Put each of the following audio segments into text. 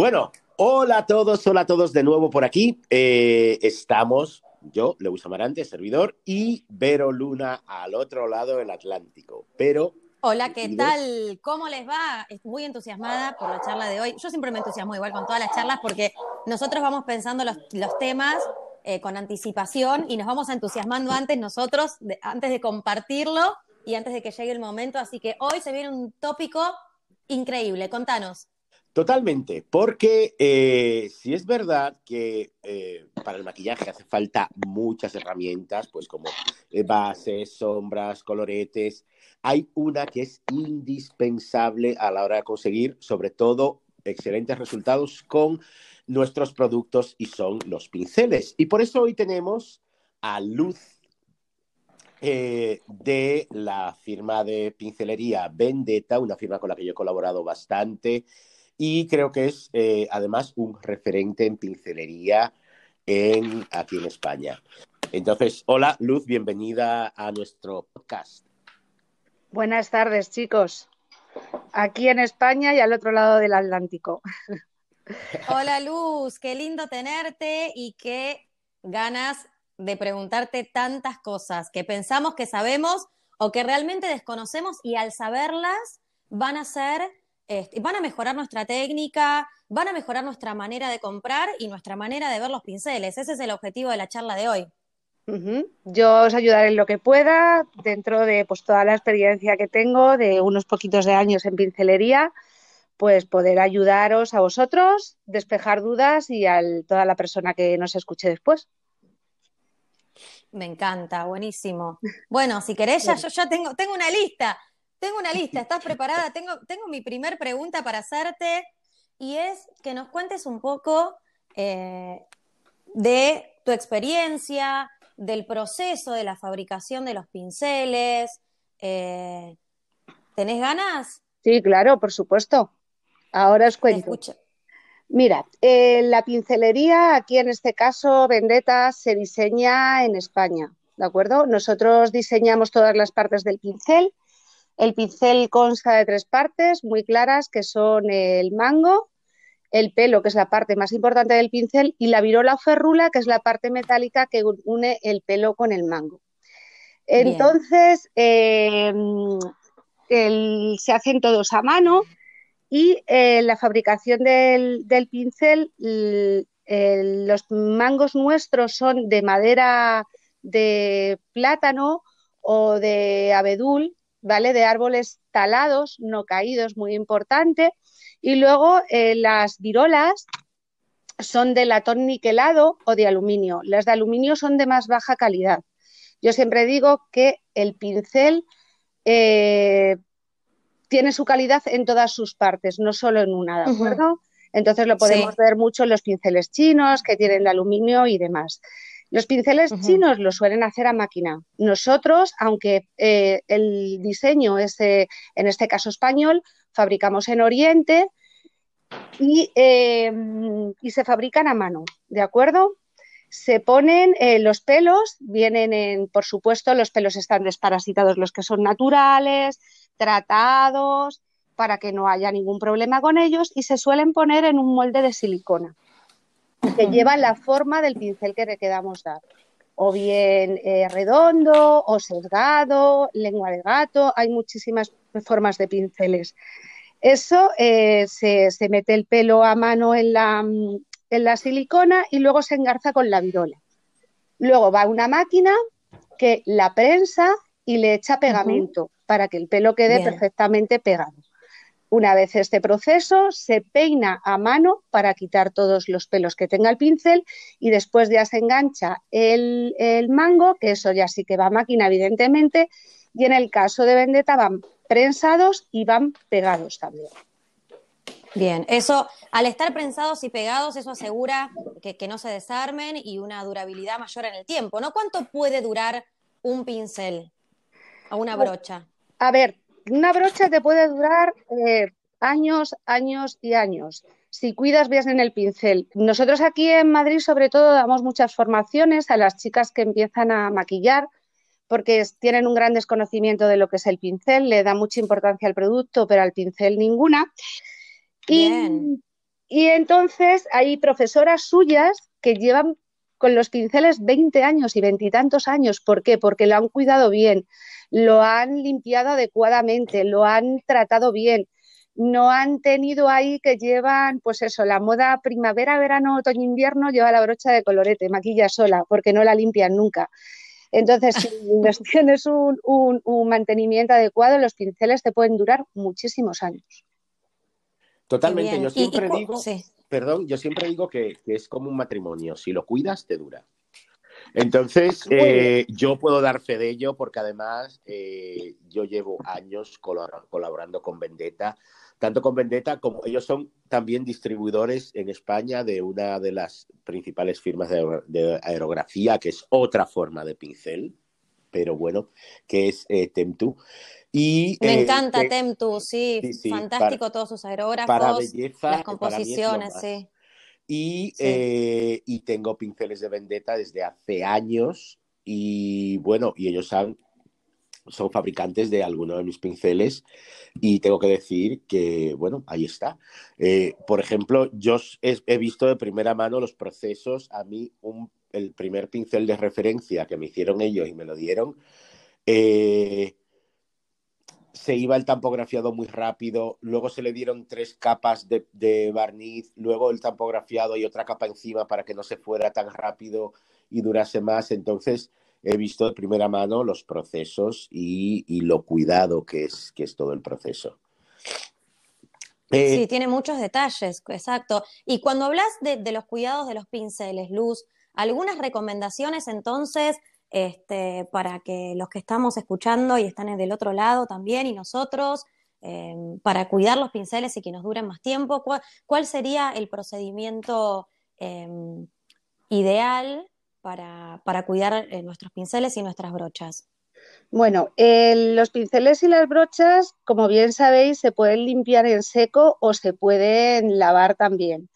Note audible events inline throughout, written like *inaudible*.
Bueno, hola a todos, hola a todos de nuevo por aquí. Eh, estamos yo, Lewis Amarante, servidor, y Vero Luna al otro lado del Atlántico. Pero. Hola, ¿qué tal? ¿Cómo les va? Estoy muy entusiasmada por la charla de hoy. Yo siempre me entusiasmo igual con todas las charlas porque nosotros vamos pensando los, temas eh, con anticipación y nos vamos entusiasmando antes nosotros, antes de compartirlo y antes de que llegue el momento. Así que hoy se viene un tópico increíble. Contanos. Totalmente, porque eh, si es verdad que eh, para el maquillaje hace falta muchas herramientas, pues como eh, bases, sombras, coloretes, hay una que es indispensable a la hora de conseguir, sobre todo, excelentes resultados con nuestros productos y son los pinceles. Y por eso hoy tenemos a Luz de la firma de pincelería Vendetta, una firma con la que yo he colaborado bastante y creo que es eh, además un referente en pincelería en, aquí en España. Entonces, hola Luz, bienvenida a nuestro podcast. Buenas tardes, chicos. Aquí en España y al otro lado del Atlántico. *laughs* Hola Luz, qué lindo tenerte y qué ganas de preguntarte tantas cosas que pensamos que sabemos o que realmente desconocemos y al saberlas van a ser este, van a mejorar nuestra técnica, van a mejorar nuestra manera de comprar y nuestra manera de ver los pinceles. Ese es el objetivo de la charla de hoy. Yo os ayudaré en lo que pueda, dentro de pues, toda la experiencia que tengo de unos poquitos de años en pincelería, pues poder ayudaros a vosotros, despejar dudas y a toda la persona que nos escuche después. Me encanta, buenísimo. Bueno, si querés, ya, yo ya tengo, tengo una lista. Tengo una lista, *laughs* ¿estás preparada? Tengo, tengo mi primer pregunta para hacerte y es que nos cuentes un poco eh, de tu experiencia, del proceso de la fabricación de los pinceles. Eh, ¿Tenés ganas? Sí, claro, por supuesto. Ahora os cuento. Mira, eh, la pincelería, aquí en este caso, Vendetta, se diseña en España, ¿de acuerdo? Nosotros diseñamos todas las partes del pincel el pincel consta de tres partes muy claras, que son el mango, el pelo, que es la parte más importante del pincel, y la virola o ferrula, que es la parte metálica que une el pelo con el mango. Entonces, eh, se hacen todos a mano y eh, la fabricación del, pincel, los mangos nuestros son de madera de plátano o de abedul, ¿vale? De árboles talados, no caídos, muy importante. Y luego eh, las virolas son de latón niquelado o de aluminio. Las de aluminio son de más baja calidad. Yo siempre digo que el pincel eh, tiene su calidad en todas sus partes, no solo en una, ¿de acuerdo? Entonces lo podemos ver mucho en los pinceles chinos que tienen de aluminio y demás. Los pinceles chinos lo suelen hacer a máquina. Nosotros, aunque eh, el diseño es, en este caso español, fabricamos en Oriente eh, y, se fabrican a mano, ¿de acuerdo? Se ponen eh, los pelos, vienen en, por supuesto, los pelos están desparasitados, los que son naturales, tratados, para que no haya ningún problema con ellos, y se suelen poner en un molde de silicona que lleva la forma del pincel que le quedamos dar. O bien eh, redondo, o sesgado, lengua de gato, hay muchísimas formas de pinceles. Eso eh, se, mete el pelo a mano en la, en la silicona y luego se engarza con la virola. Luego va una máquina que la prensa y le echa pegamento para que el pelo quede perfectamente pegado. Una vez este proceso, se peina a mano para quitar todos los pelos que tenga el pincel y después ya se engancha el, mango, que eso ya sí que va a máquina, evidentemente, y en el caso de Vendetta van prensados y van pegados también. Bien, eso, al estar prensados y pegados, eso asegura que, no se desarmen y una durabilidad mayor en el tiempo, ¿no? ¿Cuánto puede durar un pincel o una brocha? A ver, una brocha te puede durar eh, años, años y años si cuidas bien en el pincel. Nosotros aquí en Madrid sobre todo damos muchas formaciones a las chicas que empiezan a maquillar porque tienen un gran desconocimiento de lo que es el pincel, le da mucha importancia al producto, pero al pincel ninguna. Y, y entonces hay profesoras suyas que llevan con los pinceles 20 años y veintitantos años. ¿Por qué? Porque lo han cuidado bien, lo han limpiado adecuadamente, lo han tratado bien. No han tenido ahí que llevan, pues eso, la moda primavera, verano, otoño, invierno, lleva la brocha de colorete, maquilla sola, porque no la limpian nunca. Entonces, si tienes *laughs* un, un, mantenimiento adecuado, los pinceles te pueden durar muchísimos años. Totalmente, yo siempre digo, perdón, yo siempre digo que, es como un matrimonio, si lo cuidas, te dura. Entonces, eh, yo puedo dar fe de ello porque además eh, yo llevo años colaborando con Vendetta tanto con Vendetta como ellos son también distribuidores en España de una de las principales firmas de, aerografía, que es otra forma de pincel, pero bueno, que es eh, Temtu. Y, Me eh, encanta Temtu, sí, fantástico todos sus aerógrafos, para belleza, las composiciones, sí. Y, eh, y tengo pinceles de Vendetta desde hace años y bueno, y ellos han son fabricantes de algunos de mis pinceles y tengo que decir que, bueno, ahí está. Eh, por ejemplo, yo he, visto de primera mano los procesos. A mí, el primer pincel de referencia que me hicieron ellos y me lo dieron, eh, se iba el tampografiado muy rápido, luego se le dieron tres capas de, de, barniz, luego el tampografiado y otra capa encima para que no se fuera tan rápido y durase más. Entonces, he visto de primera mano los procesos y, lo cuidado que es, que es todo el proceso. Eh, sí, tiene muchos detalles, exacto. Y cuando hablas de, los cuidados de los pinceles, Luz, algunas recomendaciones entonces este, para que los que estamos escuchando y están del otro lado también y nosotros, eh, para cuidar los pinceles y que nos duren más tiempo, ¿cuál, sería el procedimiento eh, ideal para, para cuidar eh, nuestros pinceles y nuestras brochas? Bueno, los pinceles y las brochas, como bien sabéis, se pueden limpiar en seco o se pueden lavar también.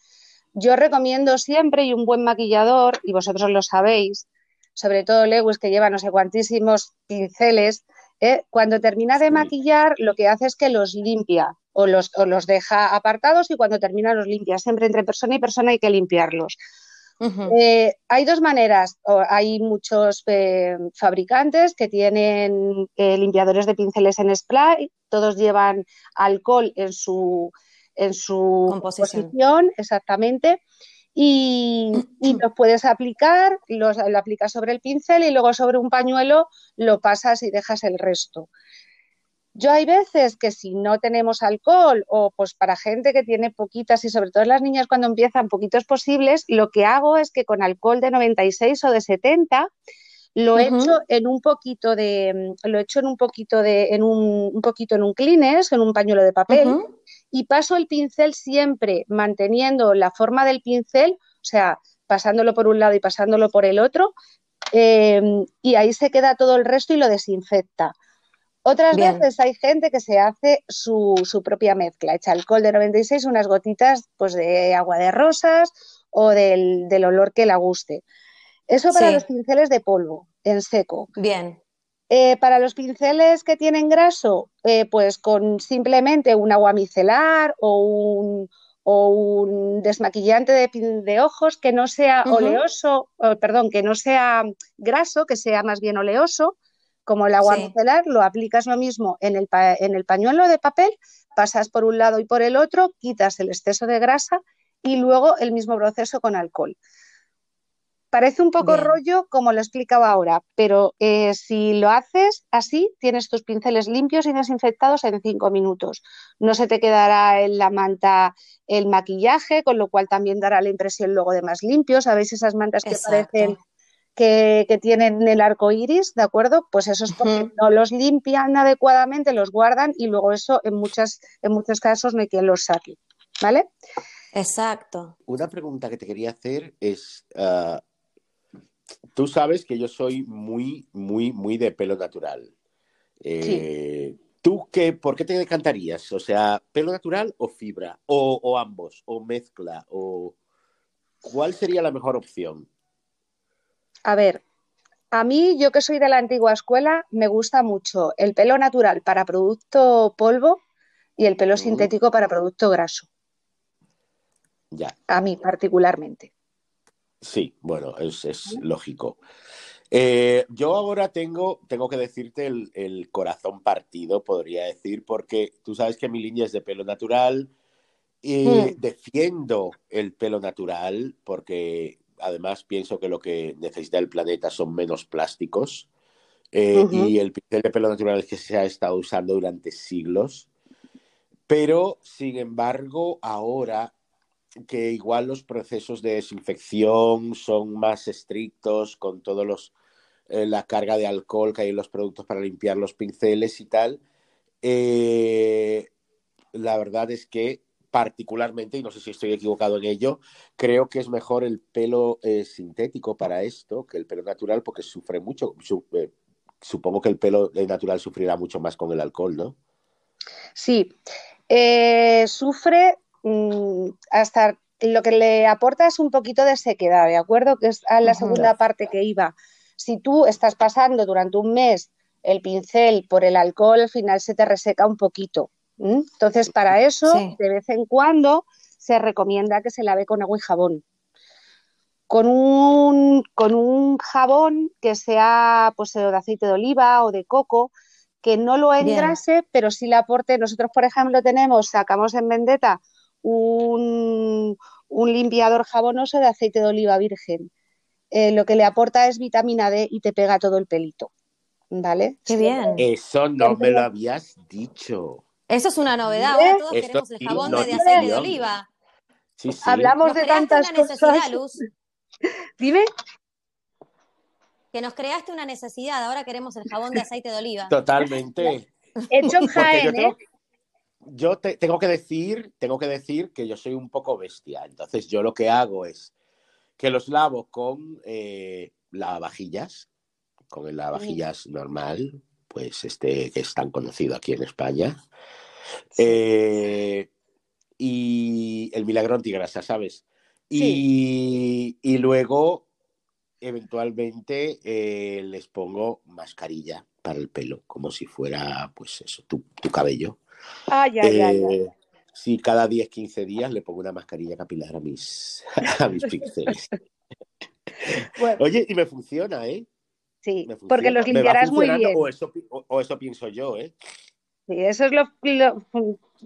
Yo recomiendo siempre y un buen maquillador, y vosotros lo sabéis, sobre todo Lewis que lleva no sé cuantísimos pinceles, ¿eh? cuando termina de maquillar lo que hace es que los limpia o los, o los deja apartados y cuando termina los limpia. Siempre entre persona y persona hay que limpiarlos. Eh, hay dos maneras. Hay muchos eh, fabricantes que tienen eh, limpiadores de pinceles en spray. Todos llevan alcohol en su, en su composición. exactamente. Y, *clears throat* los puedes aplicar, los, lo aplicas sobre el pincel y luego sobre un pañuelo lo pasas y dejas el resto. Yo hay veces que si no tenemos alcohol o pues para gente que tiene poquitas y sobre todo las niñas cuando empiezan poquitos posibles, lo que hago es que con alcohol de 96 o de 70 lo he hecho en un poquito de lo hecho en un poquito de en un, un poquito en un Kleenex, en un pañuelo de papel y paso el pincel siempre manteniendo la forma del pincel, o sea, pasándolo por un lado y pasándolo por el otro, eh, y ahí se queda todo el resto y lo desinfecta. Otras veces hay gente que se hace su, propia mezcla, echa alcohol de 96, unas gotitas pues, de agua de rosas o del, olor que le guste. Eso para los pinceles de polvo, en seco. Bien. Eh, para los pinceles que tienen graso, eh, pues con simplemente un agua micelar o un, o un desmaquillante de, de, ojos que no sea oleoso, perdón, que no sea graso, que sea más bien oleoso, como el agua micelar, lo aplicas lo mismo en el, en el pañuelo de papel, pasas por un lado y por el otro, quitas el exceso de grasa y luego el mismo proceso con alcohol. Parece un poco rollo como lo he explicado ahora, pero eh, si lo haces así, tienes tus pinceles limpios y desinfectados en cinco minutos. No se te quedará en la manta el maquillaje, con lo cual también dará la impresión luego de más limpios. Sabéis esas mantas que parecen que, tienen el arco iris, ¿de acuerdo? Pues eso es porque no los limpian adecuadamente, los guardan y luego eso en, muchas, en muchos casos no hay quien los saque, ¿vale? Exacto. Una pregunta que te quería hacer es, ah, tú sabes que yo soy muy, muy, muy de pelo natural. Eh, ¿Tú qué, por qué te decantarías? O sea, pelo natural o fibra, o, o ambos, o mezcla, o ¿cuál sería la mejor opción? A ver, a mí, yo que soy de la antigua escuela, me gusta mucho el pelo natural para producto polvo y el pelo sintético para producto graso. Ya. A mí particularmente. Sí, bueno, es, lógico. Eh, yo ahora tengo, tengo que decirte el, corazón partido, podría decir, porque tú sabes que mi línea es de pelo natural y mm. defiendo el pelo natural porque además pienso que lo que necesita el planeta son menos plásticos eh, y el pincel de pelo natural es que se ha estado usando durante siglos. Pero, sin embargo, ahora que igual los procesos de desinfección son más estrictos con todos los eh, la carga de alcohol que hay en los productos para limpiar los pinceles y tal. Eh, la verdad es que particularmente, y no sé si estoy equivocado en ello, creo que es mejor el pelo eh, sintético para esto que el pelo natural porque sufre mucho. supongo que el pelo natural sufrirá mucho más con el alcohol, ¿no? Sí, sufre hasta lo que le aporta es un poquito de sequedad, ¿de acuerdo? Que es a la segunda parte que iba. Si tú estás pasando durante un mes el pincel por el alcohol, al final se te reseca un poquito. Entonces, para eso, de vez en cuando se recomienda que se lave con agua y jabón. Con un, con un jabón que sea pues, de aceite de oliva o de coco, que no lo engrase, pero sí le aporte. Nosotros, por ejemplo, tenemos, sacamos en Vendetta un, limpiador jabonoso de aceite de oliva virgen. Eh, lo que le aporta es vitamina D y te pega todo el pelito. ¿Vale? Qué bien. Eso no me lo habías dicho. Eso es una novedad. Ahora todos queremos el jabón de aceite de oliva. Hablamos de tantas cosas. Luz. *laughs* Dime. Que nos creaste una necesidad. Ahora queremos el jabón de aceite de oliva. Totalmente. Hecho en Jaén, ¿eh? Yo tengo que decir, tengo que decir que yo soy un poco bestia. Entonces, yo lo que hago es que los lavo con eh, lavavajillas, con el lavavajillas normal, pues este que es tan conocido aquí en España. Eh, y el milagro antigrasa, ¿sabes? Y, y luego, eventualmente, eh, les pongo mascarilla para el pelo, como si fuera, pues eso, tu cabello. Ah, ya, ya, eh, Sí, cada 10, 15 días le pongo una mascarilla capilar a mis, *laughs* a mis pinceles. Oye, y me funciona, ¿eh? Sí, porque los limpiarás muy bien. O eso, o, eso, pienso yo, ¿eh? Sí, eso es lo,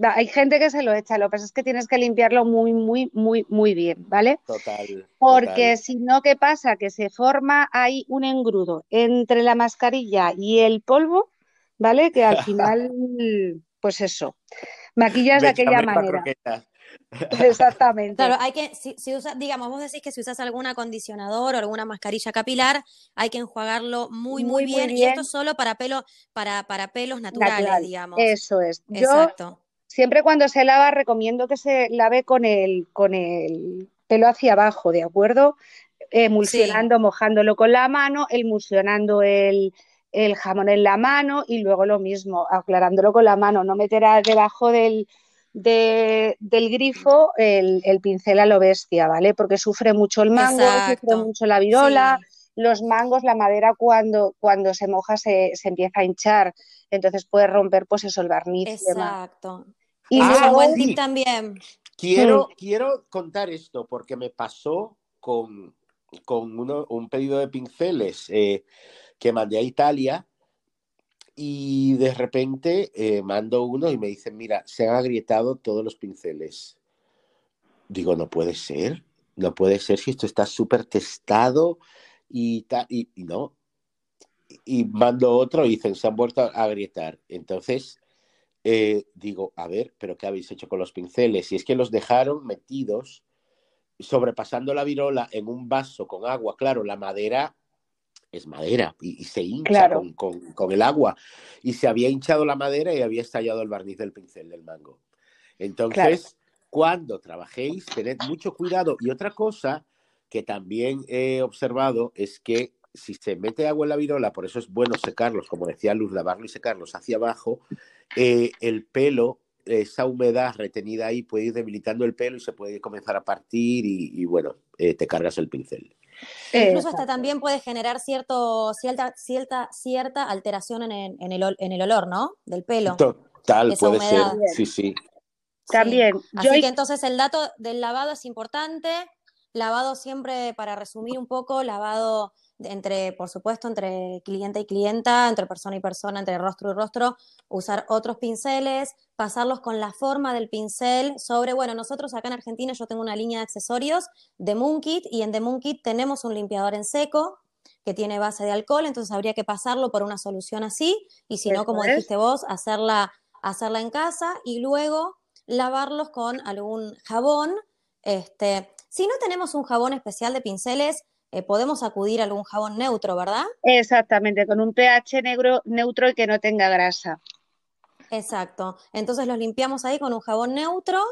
Hay gente que se lo echa, lo que pasa es que tienes que limpiarlo muy, muy, muy, muy bien, ¿vale? Total. Porque si no, ¿qué pasa? Que se forma ahí un engrudo entre la mascarilla y el polvo, ¿vale? Que al *laughs* final pues eso, maquillas de aquella manera. *laughs* *laughs* Exactamente. Claro, hay que, si, digamos, vos decís que si usas algún acondicionador o alguna mascarilla capilar, hay que enjuagarlo muy, muy, bien, Y esto solo para pelo, para, para pelos naturales, digamos. Eso es. Exacto. siempre cuando se lava, recomiendo que se lave con el, con el pelo hacia abajo, ¿de acuerdo? Emulsionando, mojándolo con la mano, emulsionando el, el jamón en la mano y luego lo mismo, aclarándolo con la mano, no meterás debajo del, del grifo el, pincel a lo bestia, ¿vale? Porque sufre mucho el mango, sufre mucho la virola, los mangos, la madera cuando, cuando se moja se, empieza a hinchar, entonces puede romper pues eso, el barniz. Exacto. Y ah, buen también. Quiero, quiero contar esto porque me pasó con, con un pedido de pinceles. Eh, que mandé a Italia y de repente eh, mando uno y me dicen, mira, se han agrietado todos los pinceles. Digo, no puede ser, no puede ser si esto está súper testado y, y, y, no. Y mando otro y dicen, se han vuelto a agrietar. Entonces, eh, digo, a ver, pero ¿qué habéis hecho con los pinceles? Y es que los dejaron metidos, sobrepasando la virola en un vaso con agua. Claro, la madera es madera y, se hincha con, el agua. Y se había hinchado la madera y había estallado el barniz del pincel del mango. Entonces, cuando trabajéis, tened mucho cuidado. Y otra cosa que también he observado es que si se mete agua en la virola, por eso es bueno secarlos, como decía Luz, lavarlo y secarlos hacia abajo, eh, el pelo, esa humedad retenida ahí puede ir debilitando el pelo y se puede comenzar a partir y, bueno, eh, te cargas el pincel. Incluso hasta también puede generar cierto, cierta, cierta, cierta alteración en el, en, el, en el olor, ¿no? Del pelo. Total, puede ser. Sí, sí. También. Así que entonces el dato del lavado es importante. Lavado siempre, para resumir un poco, lavado entre, por supuesto, entre cliente y clienta, entre persona y persona, entre rostro y rostro, usar otros pinceles, pasarlos con la forma del pincel sobre, bueno, nosotros acá en Argentina yo tengo una línea de accesorios de Moonkit y en The Moonkit tenemos un limpiador en seco que tiene base de alcohol, entonces habría que pasarlo por una solución así y si no, como dijiste vos, hacerla, hacerla en casa y luego lavarlos con algún jabón. Este, si no tenemos un jabón especial de pinceles, eh, podemos acudir a algún jabón neutro, ¿verdad? Exactamente, con un pH negro, neutro y que no tenga grasa. Exacto. Entonces los limpiamos ahí con un jabón neutro.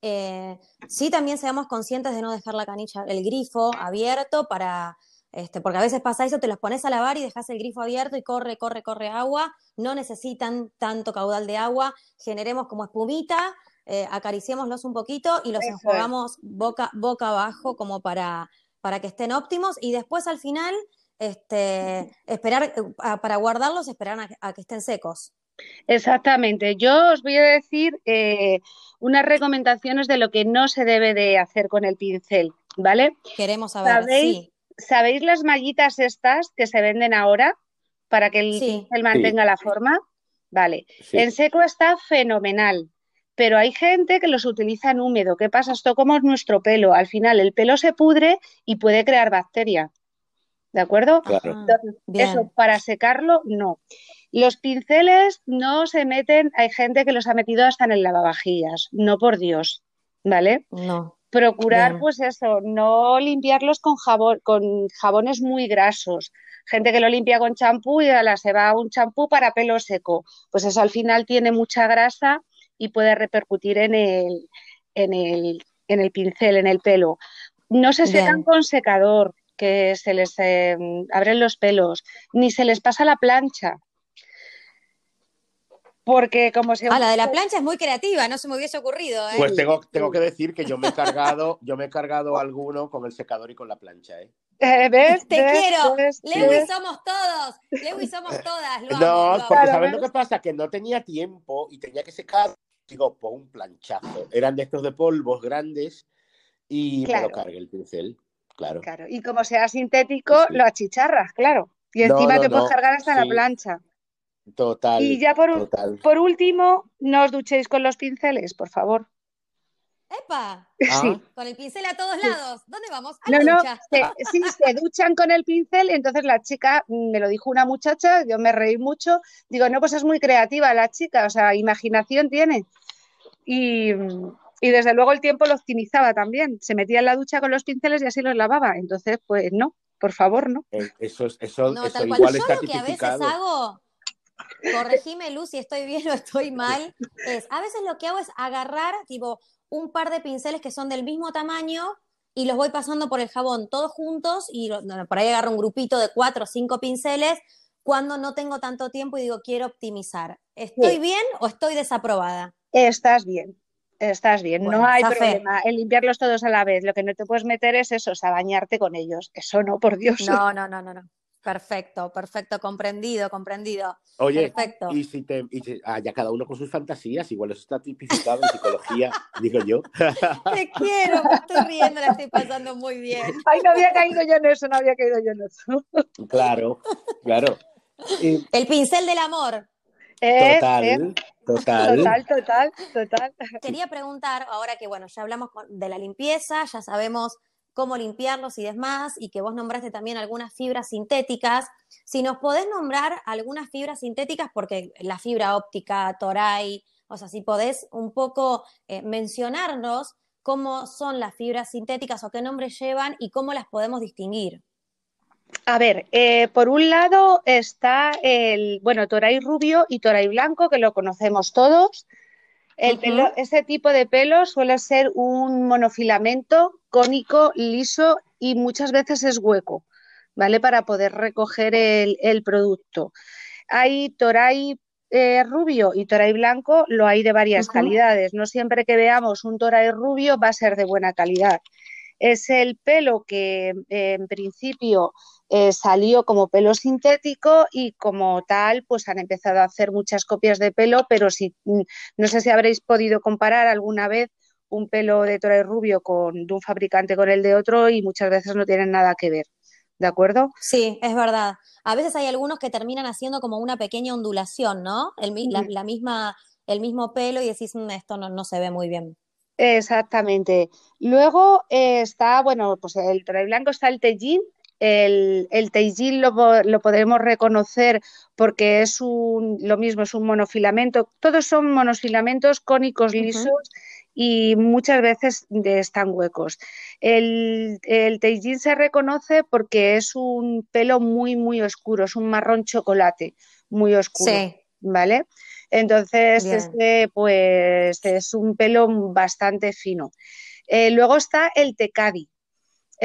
Eh, sí, también seamos conscientes de no dejar la canilla, el grifo abierto para, este, porque a veces pasa eso, te los pones a lavar y dejas el grifo abierto y corre, corre, corre agua. No necesitan tanto caudal de agua. Generemos como espumita, eh, acariciémoslos un poquito y los enjuagamos boca, boca abajo como para para que estén óptimos y después al final este, *laughs* esperar eh, para guardarlos, esperar a, que estén secos. Exactamente. Yo os voy a decir eh, unas recomendaciones de lo que no se debe de hacer con el pincel, ¿vale? Queremos saber. ¿Sabéis, ¿sabéis las mallitas estas que se venden ahora para que el pincel mantenga la forma? Vale. En seco está fenomenal pero hay gente que los utiliza en húmedo. ¿Qué pasa? Esto como es nuestro pelo. Al final el pelo se pudre y puede crear bacteria. ¿De acuerdo? Claro. eso para secarlo, no. Los pinceles no se meten, hay gente que los ha metido hasta en el lavavajillas, no por Dios, ¿vale? No. Procurar, pues eso, no limpiarlos con jabón, con jabones muy grasos. Gente que lo limpia con champú y ahora se va un champú para pelo seco. Pues eso al final tiene mucha grasa y puede repercutir en el, en el, en el pincel, en el pelo. No se secan con secador, que se les eh, abren los pelos, ni se les pasa la plancha. Porque como se... Ah, la de la plancha es muy creativa, no se me hubiese ocurrido. ¿eh? Pues tengo, tengo que decir que yo me he cargado, *laughs* yo me he cargado alguno con el secador y con la plancha, ¿eh? eh ¿Ves? Te quiero. Lewis somos todos. Lewis somos todas. no, porque ¿sabes lo que pasa? Que no tenía tiempo y tenía que secar digo, por un planchazo. Eran de estos de polvos grandes y me lo cargué el pincel, claro. Claro, y como sea sintético, lo achicharras, claro. Y encima te puedes cargar hasta la plancha. Total. Y ya por, por último, no os duchéis con los pinceles, por favor. ¡Epa! Sí. Con el pincel a todos lados. ¿Dónde vamos? A no, la ducha. no, sí, se duchan con el pincel. Entonces la chica, mm, me lo dijo una muchacha, yo me reí mucho. Digo, no, pues es muy creativa la chica, o sea, imaginación tiene. Y, y desde luego el tiempo lo optimizaba también. Se metía en la ducha con los pinceles y así los lavaba. Entonces, pues no, por favor, no. Eh, eso, eso, eso igual está lo que a veces hago corregime Luz si estoy bien o estoy mal, es a veces lo que hago es agarrar tipo un par de pinceles que son del mismo tamaño y los voy pasando por el jabón todos juntos y por ahí agarro un grupito de cuatro o cinco pinceles cuando no tengo tanto tiempo y digo quiero optimizar. ¿Estoy bien o estoy desaprobada? Estás bien. Estás bien, no hay problema en limpiarlos todos a la vez. Lo que no te puedes meter es eso, o bañarte con ellos. Eso no, por Dios. No, no, no, no, no. Perfecto, perfecto, comprendido, comprendido. Oye, y si te, ah, ya cada uno con sus fantasías, igual eso está tipificado en psicología, *laughs* digo yo. *laughs* Te quiero, me estoy riendo, la estoy pasando muy bien. *laughs* Ay, no había caído yo en eso, no había caído yo en eso. Claro, claro. El pincel del amor. total, total. Total, total, total. Quería preguntar, ahora que bueno, ya hablamos de la limpieza, ya sabemos cómo limpiarlos y demás, y que vos nombraste también algunas fibras sintéticas. Si nos podés nombrar algunas fibras sintéticas, porque la fibra óptica, Toray, o sea, si podés un poco eh, mencionarnos cómo son las fibras sintéticas o qué nombres llevan y cómo las podemos distinguir. A ver, eh, por un lado está el, bueno, Toray rubio y Toray blanco, que lo conocemos todos. El ese tipo de pelo suele ser un monofilamento cónico, liso y muchas veces es hueco, ¿vale? Para poder recoger el, producto. Hay toray eh, rubio y toray blanco, lo hay de varias calidades. No siempre que veamos un toray rubio va a ser de buena calidad. Es el pelo que en principio eh, salió como pelo sintético y como tal, pues han empezado a hacer muchas copias de pelo, pero si mm, no sé si habréis podido comparar alguna vez un pelo de Tora y Rubio con, de un fabricante con el de otro y muchas veces no tienen nada que ver. ¿De acuerdo? Sí, es verdad. A veces hay algunos que terminan haciendo como una pequeña ondulación, ¿no? El, la, misma, el mismo pelo y decís, mm, esto no, no se ve muy bien. Exactamente. Luego eh, está, bueno, pues el Tora blanco está el Teijin. El, el Teijin lo, lo, podremos reconocer porque es un, lo mismo, es un monofilamento. Todos son monofilamentos cónicos lisos y muchas veces están huecos. El, el Teijin se reconoce porque es un pelo muy, muy oscuro, es un marrón chocolate muy oscuro. ¿Vale? Entonces, este, pues es un pelo bastante fino. Eh, luego está el tecadi.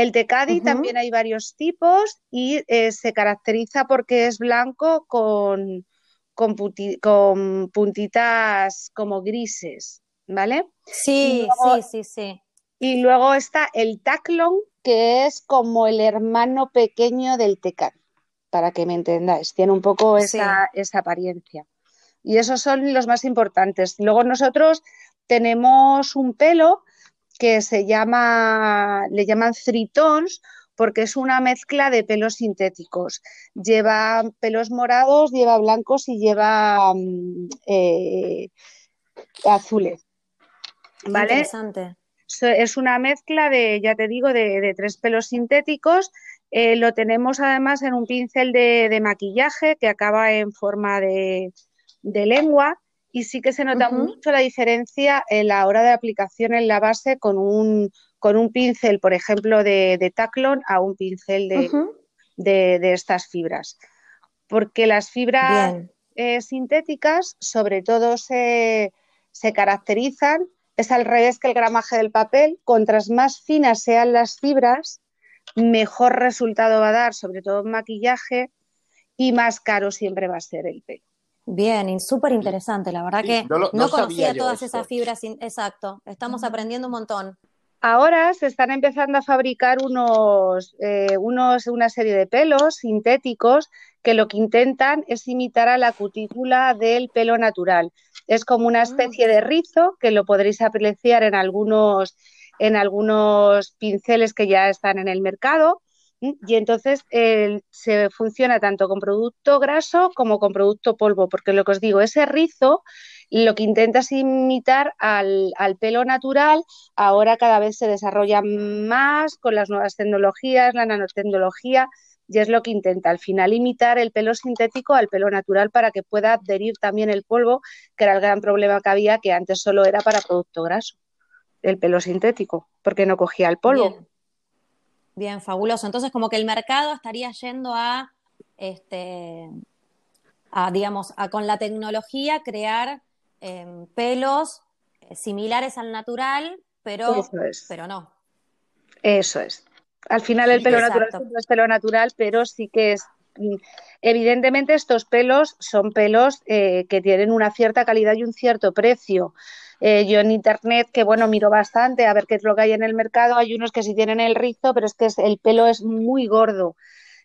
El tecadi también hay varios tipos y eh, se caracteriza porque es blanco con, con, con puntitas como grises. ¿vale? Sí, sí, sí, sí. Y luego está el taclon, que es como el hermano pequeño del tecat, para que me entendáis. Tiene un poco esa, esa apariencia. Y esos son los más importantes. Luego nosotros tenemos un pelo que se llama, le llaman tritons, porque es una mezcla de pelos sintéticos. Lleva pelos morados, lleva blancos y lleva mm, eh, azules. ¿Vale? Interesante. Es una mezcla de, ya te digo, de, tres pelos sintéticos. Eh, lo tenemos además en un pincel de, maquillaje que acaba en forma de, lengua y sí que se nota mucho la diferencia en la hora de aplicación en la base con un, con un pincel, por ejemplo, de, de taclon a un pincel de, estas fibras. Porque las fibras eh, sintéticas sobre todo se, se caracterizan es al revés que el gramaje del papel. Contras más finas sean las fibras, mejor resultado va a dar, sobre todo en maquillaje, y más caro siempre va a ser el pelo. Bien, y súper interesante, la verdad que no, conocía todas esas fibras, exacto, estamos aprendiendo un montón. Ahora se están empezando a fabricar unos, eh, unos, una serie de pelos sintéticos que lo que intentan es imitar a la cutícula del pelo natural. Es como una especie de rizo que lo podréis apreciar en algunos, en algunos pinceles que ya están en el mercado. Y entonces se funciona tanto con producto graso como con producto polvo, porque lo que os digo, ese rizo lo que intenta es imitar al, al, pelo natural, ahora cada vez se desarrolla más con las nuevas tecnologías, la nanotecnología, y es lo que intenta al final imitar el pelo sintético al pelo natural para que pueda adherir también el polvo, que era el gran problema que había, que antes solo era para producto graso, el pelo sintético, porque no cogía el polvo. Fabuloso. Entonces, como que el mercado estaría yendo a, este, a digamos, a con la tecnología crear em, pelos eh, similares al natural, pero, pero no. Eso es. Al final el pelo natural es pelo natural, pero sí que es evidentemente estos pelos son pelos eh, que tienen una cierta calidad y un cierto precio. Eh, yo en internet, que bueno, miro bastante a ver qué es lo que hay en el mercado, hay unos que sí tienen el rizo, pero es que el pelo es muy gordo.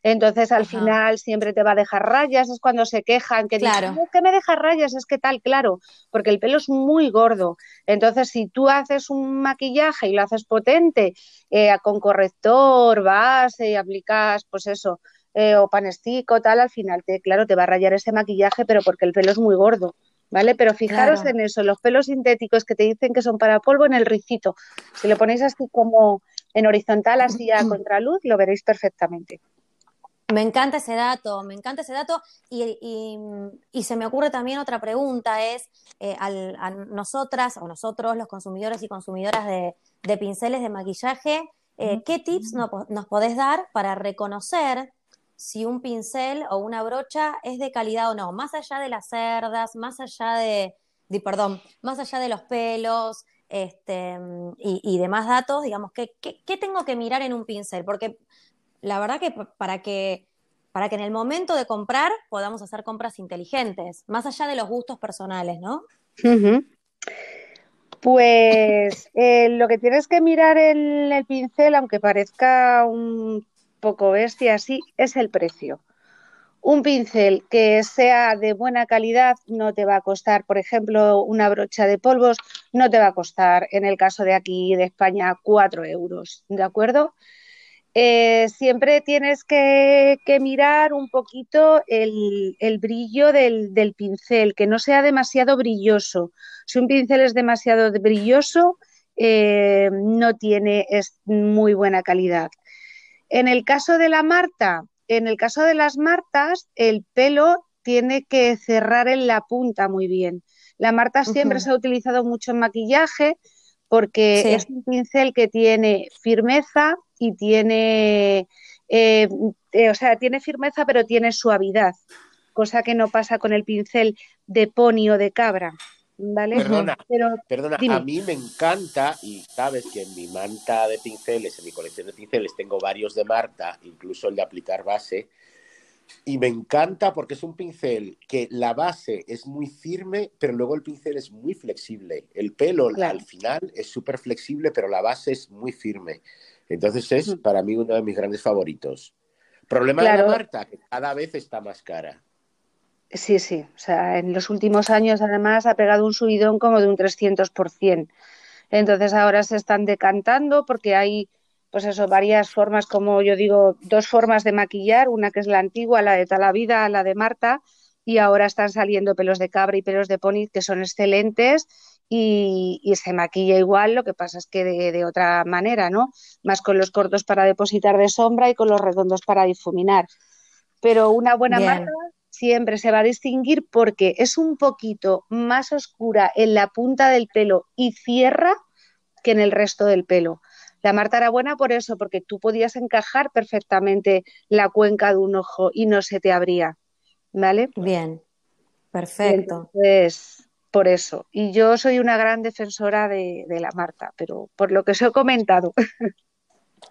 Entonces al final siempre te va a dejar rayas, es cuando se quejan que dicen, ¿qué me deja rayas? Es que tal, claro, porque el pelo es muy gordo. Entonces si tú haces un maquillaje y lo haces potente eh, con corrector, base y aplicas, pues eso, eh, o panestico, tal, al final, te, claro, te va a rayar ese maquillaje, pero porque el pelo es muy gordo. ¿Vale? Pero fijaros en eso, los pelos sintéticos que te dicen que son para polvo en el ricito. Si lo ponéis así como en horizontal, así a *clears throat* contraluz, lo veréis perfectamente. Me encanta ese dato, me encanta ese dato y, se me ocurre también otra pregunta, es eh, a nosotras o nosotros, los consumidores y consumidoras de, pinceles de maquillaje, eh, ¿qué tips nos podés dar para reconocer si un pincel o una brocha es de calidad o no? Más allá de las cerdas, más allá de, perdón, más allá de los pelos este, y, demás datos, digamos, ¿qué, ¿qué, tengo que mirar en un pincel? Porque la verdad que para que para que en el momento de comprar podamos hacer compras inteligentes, más allá de los gustos personales, ¿no? Pues eh, lo que tienes que mirar en el pincel, aunque parezca un poco bestia, sí, es el precio. Un pincel que sea de buena calidad no te va a costar, por ejemplo, una brocha de polvos no te va a costar, en el caso de aquí de España, cuatro euros, ¿de acuerdo? Eh, siempre tienes que, mirar un poquito el, brillo del, pincel, que no sea demasiado brilloso. Si un pincel es demasiado brilloso, eh, no tiene es muy buena calidad. En el caso de la Marta, en el caso de las martas, el pelo tiene que cerrar en la punta muy bien. La marta siempre se ha utilizado mucho en maquillaje porque es un pincel que tiene firmeza y tiene, eh, eh, o sea, tiene firmeza pero tiene suavidad, cosa que no pasa con el pincel de pony o de cabra. ¿Vale? Perdona, perdona a mí me encanta, y sabes que en mi manta de pinceles, en mi colección de pinceles, tengo varios de Marta, incluso el de aplicar base, y me encanta porque es un pincel que la base es muy firme, pero luego el pincel es muy flexible. El pelo al final es súper flexible, pero la base es muy firme. Entonces es para mí uno de mis grandes favoritos. Problema de la Marta, que cada vez está más cara. Sí, sí. O sea, en los últimos años además ha pegado un subidón como de un 300%. Entonces ahora se están decantando porque hay, pues eso, varias formas, como yo digo, dos formas de maquillar, una que es la antigua, la de Talavida, la de Marta, y ahora están saliendo pelos de cabra y pelos de pony que son excelentes y, se maquilla igual, lo que pasa es que de, otra manera, ¿no? Más con los cortos para depositar de sombra y con los redondos para difuminar. Pero una buena marca siempre se va a distinguir porque es un poquito más oscura en la punta del pelo y cierra que en el resto del pelo. La Marta era buena por eso, porque tú podías encajar perfectamente la cuenca de un ojo y no se te abría. ¿Vale? Bien, perfecto. Entonces, por eso. Y yo soy una gran defensora de, de la Marta, pero por lo que os he comentado. *laughs*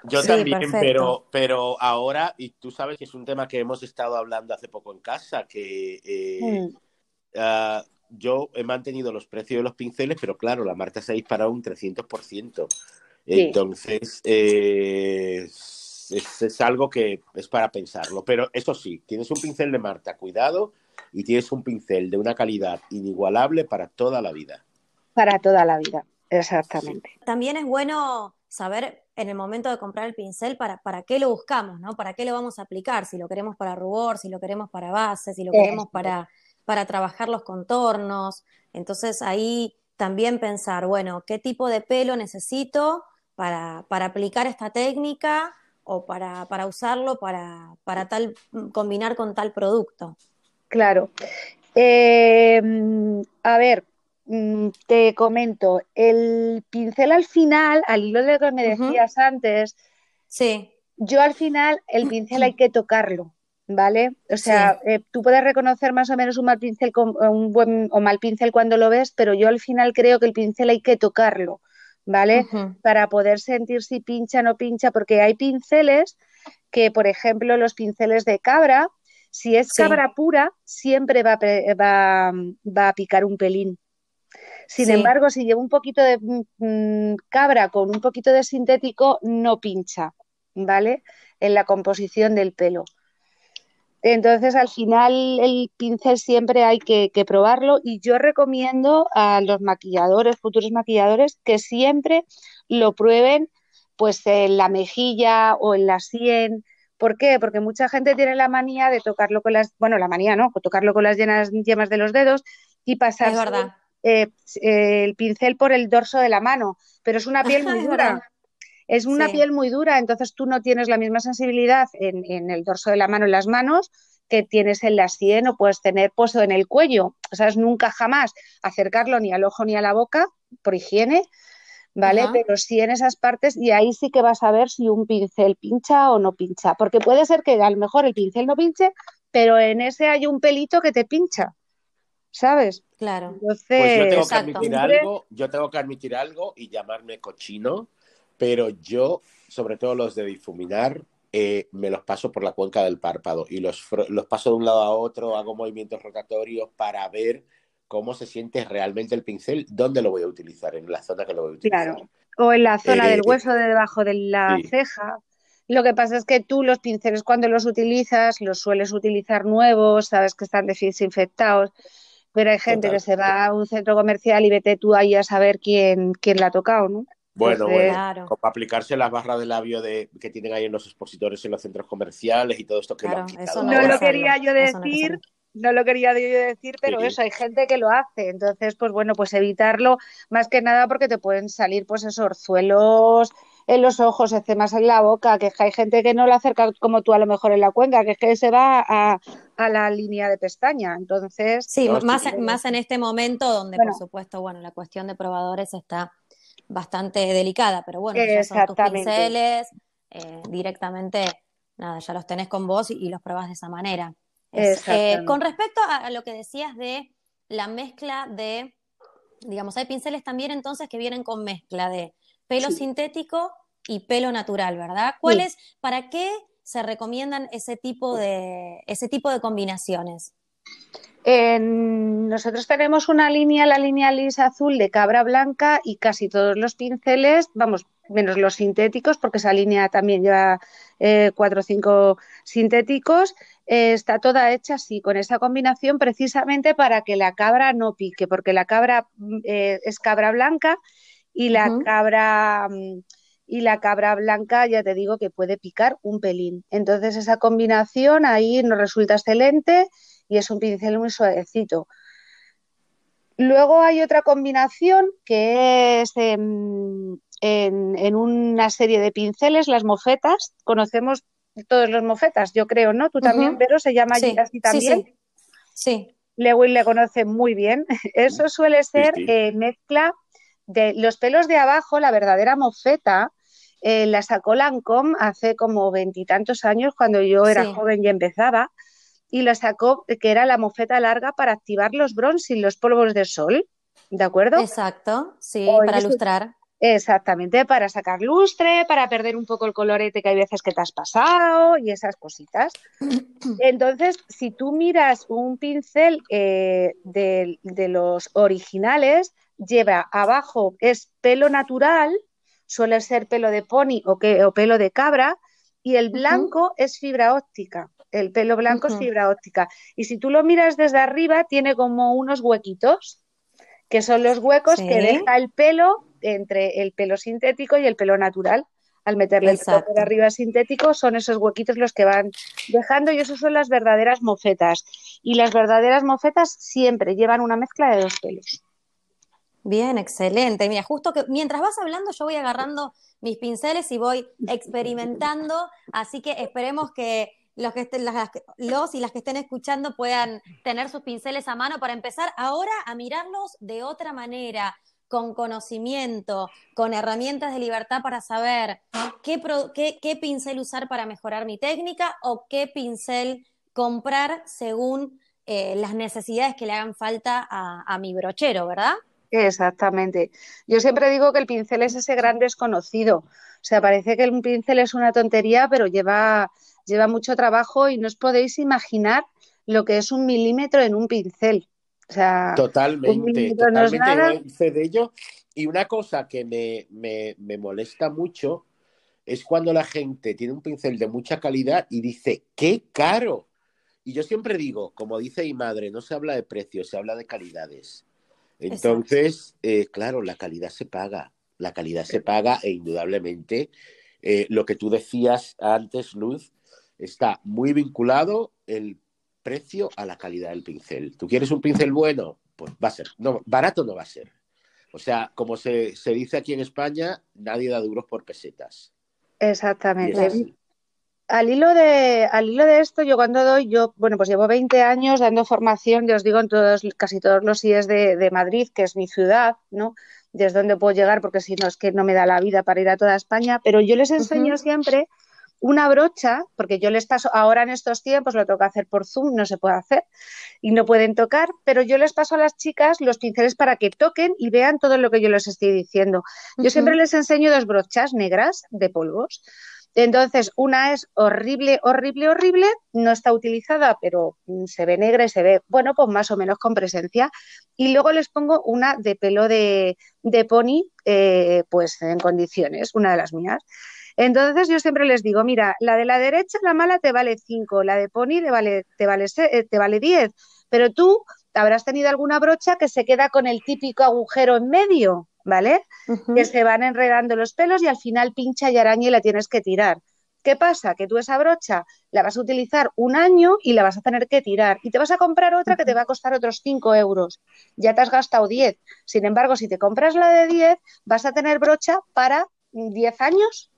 Yo también, pero, pero ahora, y tú sabes que es un tema que hemos estado hablando hace poco en casa, que eh, mm. ah, yo he mantenido los precios de los pinceles, pero claro, la marca se ha disparado un 300%. Entonces, eh, es, algo que es para pensarlo. Pero eso sí, tienes un pincel de Marta, cuidado, y tienes un pincel de una calidad inigualable para toda la vida. Para toda la vida, exactamente. También es bueno saber en el momento de comprar el pincel para, para qué lo buscamos, ¿no? Para qué lo vamos a aplicar, si lo queremos para rubor, si lo queremos para base, si lo queremos para, para trabajar los contornos. Entonces ahí también pensar, bueno, ¿qué tipo de pelo necesito para, para aplicar esta técnica o para, para usarlo para, para tal, combinar con tal producto? Claro. Eh, a ver, te comento, el pincel al final, al hilo de lo que me decías antes, sí. yo al final el pincel hay que tocarlo, ¿vale? O sea, eh, tú puedes reconocer más o menos un mal pincel un buen o mal pincel cuando lo ves, pero yo al final creo que el pincel hay que tocarlo, ¿vale? Para poder sentir si pincha o no pincha, porque hay pinceles que, por ejemplo, los pinceles de cabra, si es cabra pura, siempre va, va, va a picar un pelín. Sin embargo, si llevo un poquito de mm, cabra con un poquito de sintético, no pincha, ¿vale? En la composición del pelo. Entonces, al final, el pincel siempre hay que, probarlo y yo recomiendo a los maquilladores, futuros maquilladores, que siempre lo prueben pues en la mejilla o en la sien. ¿Por qué? Porque mucha gente tiene la manía de tocarlo con las, bueno, la manía no, tocarlo con las llenas, yemas de los dedos y pasar eh, el pincel por el dorso de la mano, pero es una *laughs* piel muy dura. Es una piel muy dura, entonces tú no tienes la misma sensibilidad en, el dorso de la mano, en las manos, que tienes en la sien o puedes tener puesto en el cuello. O sea, es nunca jamás acercarlo ni al ojo ni a la boca por higiene, ¿vale? Pero sí en esas partes y ahí sí que vas a ver si un pincel pincha o no pincha, porque puede ser que a lo mejor el pincel no pinche, pero en ese hay un pelito que te pincha. ¿Sabes? Claro. pues yo tengo que admitir algo, yo tengo que admitir algo y llamarme cochino, pero yo, sobre todo los de difuminar, eh, me los paso por la cuenca del párpado y los, los paso de un lado a otro, hago movimientos rotatorios para ver cómo se siente realmente el pincel, dónde lo voy a utilizar, en la zona que lo voy a utilizar. Claro, o en la zona del eh, hueso de debajo de la ceja, Lo que pasa es que tú los pinceles cuando los utilizas los sueles utilizar nuevos, sabes que están desinfectados, pero hay gente que se va a un centro comercial y vete tú ahí a saber quién, quién la ha tocado, ¿no? Bueno, bueno, como aplicarse las barras de labio de, que tienen ahí en los expositores en los centros comerciales y todo esto que lo han quitado. No, lo quería yo decir, no, lo quería yo decir, pero eso, hay gente que lo hace. Entonces, pues bueno, pues evitarlo, más que nada porque te pueden salir pues esos orzuelos en los ojos, más en la boca, que hay gente que no lo acerca como tú a lo mejor en la cuenca, que es que se va a, la línea de pestaña. Entonces. Sí, más, más en este momento donde, por supuesto, bueno, la cuestión de probadores está bastante delicada, pero bueno, ya son tus pinceles, eh, directamente, nada, ya los tenés con vos y, los probás de esa manera. Eh, con respecto a, lo que decías de la mezcla de, digamos, hay pinceles también entonces que vienen con mezcla de pelo sintético y pelo natural, ¿verdad? ¿Cuáles, para qué se recomiendan ese tipo de, ese tipo de combinaciones? nosotros tenemos una línea, la línea lisa azul de cabra blanca y casi todos los pinceles, vamos, menos los sintéticos, porque esa línea también lleva eh, cuatro o cinco sintéticos, eh, está toda hecha así, con esa combinación precisamente para que la cabra no pique, porque la cabra mm, eh, es cabra blanca y la cabra... Mm, y la cabra blanca ya te digo que puede picar un pelín. Entonces esa combinación ahí nos resulta excelente y es un pincel muy suavecito. Luego hay otra combinación que es en, una serie de pinceles, las mofetas. Conocemos todos los mofetas, yo creo, ¿no? Tú también, pero se llama así también. Sí, sí. Lewis le conoce muy bien. *laughs* Eso suele ser eh, mezcla de los pelos de abajo, la verdadera mofeta. Eh, la sacó Lancome hace como veintitantos años cuando yo era joven y empezaba y la sacó, que era la mofeta larga para activar los bronce y los polvos de sol, ¿de acuerdo? Exacto, sí, para ilustrar. Exactamente, para sacar lustre, para perder un poco el colorete que hay veces que te has pasado y esas cositas. *clears throat* Entonces, si tú miras un pincel eh, de, los originales, lleva abajo es pelo natural, suele ser pelo de pony o, que, o pelo de cabra, y el blanco es fibra óptica. El pelo blanco es fibra óptica. Y si tú lo miras desde arriba, tiene como unos huequitos, que son los huecos que deja el pelo entre el pelo sintético y el pelo natural. Al meterle el pelo por arriba sintético, son esos huequitos los que van dejando y eso son las verdaderas mofetas. Y las verdaderas mofetas siempre llevan una mezcla de dos pelos. Bien, excelente. Mira, justo que mientras vas hablando, yo voy agarrando mis pinceles y voy experimentando, así que esperemos que los, que estén, los y las que estén escuchando puedan tener sus pinceles a mano para empezar ahora a mirarlos de otra manera, con conocimiento, con herramientas de libertad para saber qué, qué, pincel usar para mejorar mi técnica o qué pincel comprar según eh, las necesidades que le hagan falta a mi brochero, ¿verdad? Exactamente. Yo siempre digo que el pincel es ese gran desconocido. O sea, parece que un pincel es una tontería, pero lleva, lleva mucho trabajo y no os podéis imaginar lo que es un milímetro en un pincel. O sea, totalmente, totalmente de ello. Y una cosa que me, me, me molesta mucho es cuando la gente tiene un pincel de mucha calidad y dice, ¡qué caro! Y yo siempre digo, como dice mi madre, no se habla de precios, se habla de calidades. Entonces, eh, claro, la calidad se paga, la calidad se paga e indudablemente eh, lo que tú decías antes, Luz, está muy vinculado el precio a la calidad del pincel. ¿Tú quieres un pincel bueno? Pues va a ser, no, barato no va a ser. O sea, como se, se dice aquí en España, nadie da duros por pesetas. Exactamente al hilo de, al hilo de esto, yo cuando doy, yo, bueno, pues llevo 20 años dando formación, ya os digo, en todos, casi todos los IES de, de Madrid, que es mi ciudad, ¿no? Desde donde puedo llegar, porque si no es que no me da la vida para ir a toda España, pero yo les enseño siempre una brocha, porque yo les paso, ahora en estos tiempos lo tengo que hacer por Zoom, no se puede hacer y no pueden tocar, pero yo les paso a las chicas los pinceles para que toquen y vean todo lo que yo les estoy diciendo. Yo siempre les enseño dos brochas negras de polvos. Entonces, una es horrible, horrible, horrible, no está utilizada, pero mm, se ve negra y se ve, bueno, pues más o menos con presencia. Y luego les pongo una de pelo de, pony, eh, pues en condiciones, una de las mías. Entonces yo siempre les digo, mira, la de la derecha, la mala, te vale 5, la de Pony te vale, te vale, eh, te vale 10, pero tú habrás tenido alguna brocha que se queda con el típico agujero en medio, ¿vale? Que se van enredando los pelos y al final pincha y araña y la tienes que tirar. ¿Qué pasa? Que tú esa brocha la vas a utilizar un año y la vas a tener que tirar y te vas a comprar otra que te va a costar otros 5 euros. Ya te has gastado 10. Sin embargo, si te compras la de 10, vas a tener brocha para 10 años.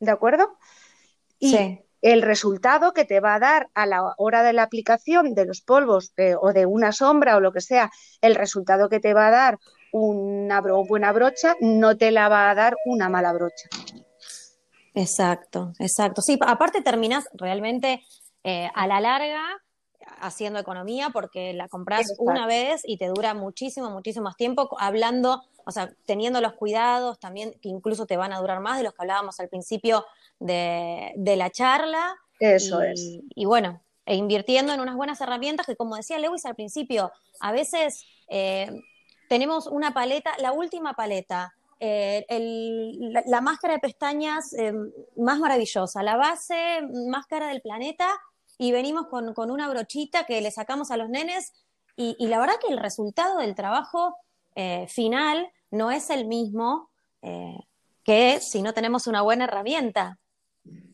¿De acuerdo? Y el resultado que te va a dar a la hora de la aplicación de los polvos o de una sombra o lo que sea, el resultado que te va a dar una buena brocha no te la va a dar una mala brocha. Exacto, exacto. Sí, aparte terminas realmente eh, a la larga haciendo economía porque la compras una vez y te dura muchísimo, muchísimo más tiempo, hablando, o sea, teniendo los cuidados también que incluso te van a durar más de los que hablábamos al principio de, la charla. Eso es. Y bueno, e invirtiendo en unas buenas herramientas que, como decía Lewis al principio, a veces eh, tenemos una paleta, la última paleta, eh, la, máscara de pestañas eh, más maravillosa, la base más cara del planeta, y venimos con, una brochita que le sacamos a los nenes, y, la verdad que el resultado del trabajo eh, final no es el mismo que si no tenemos una buena herramienta.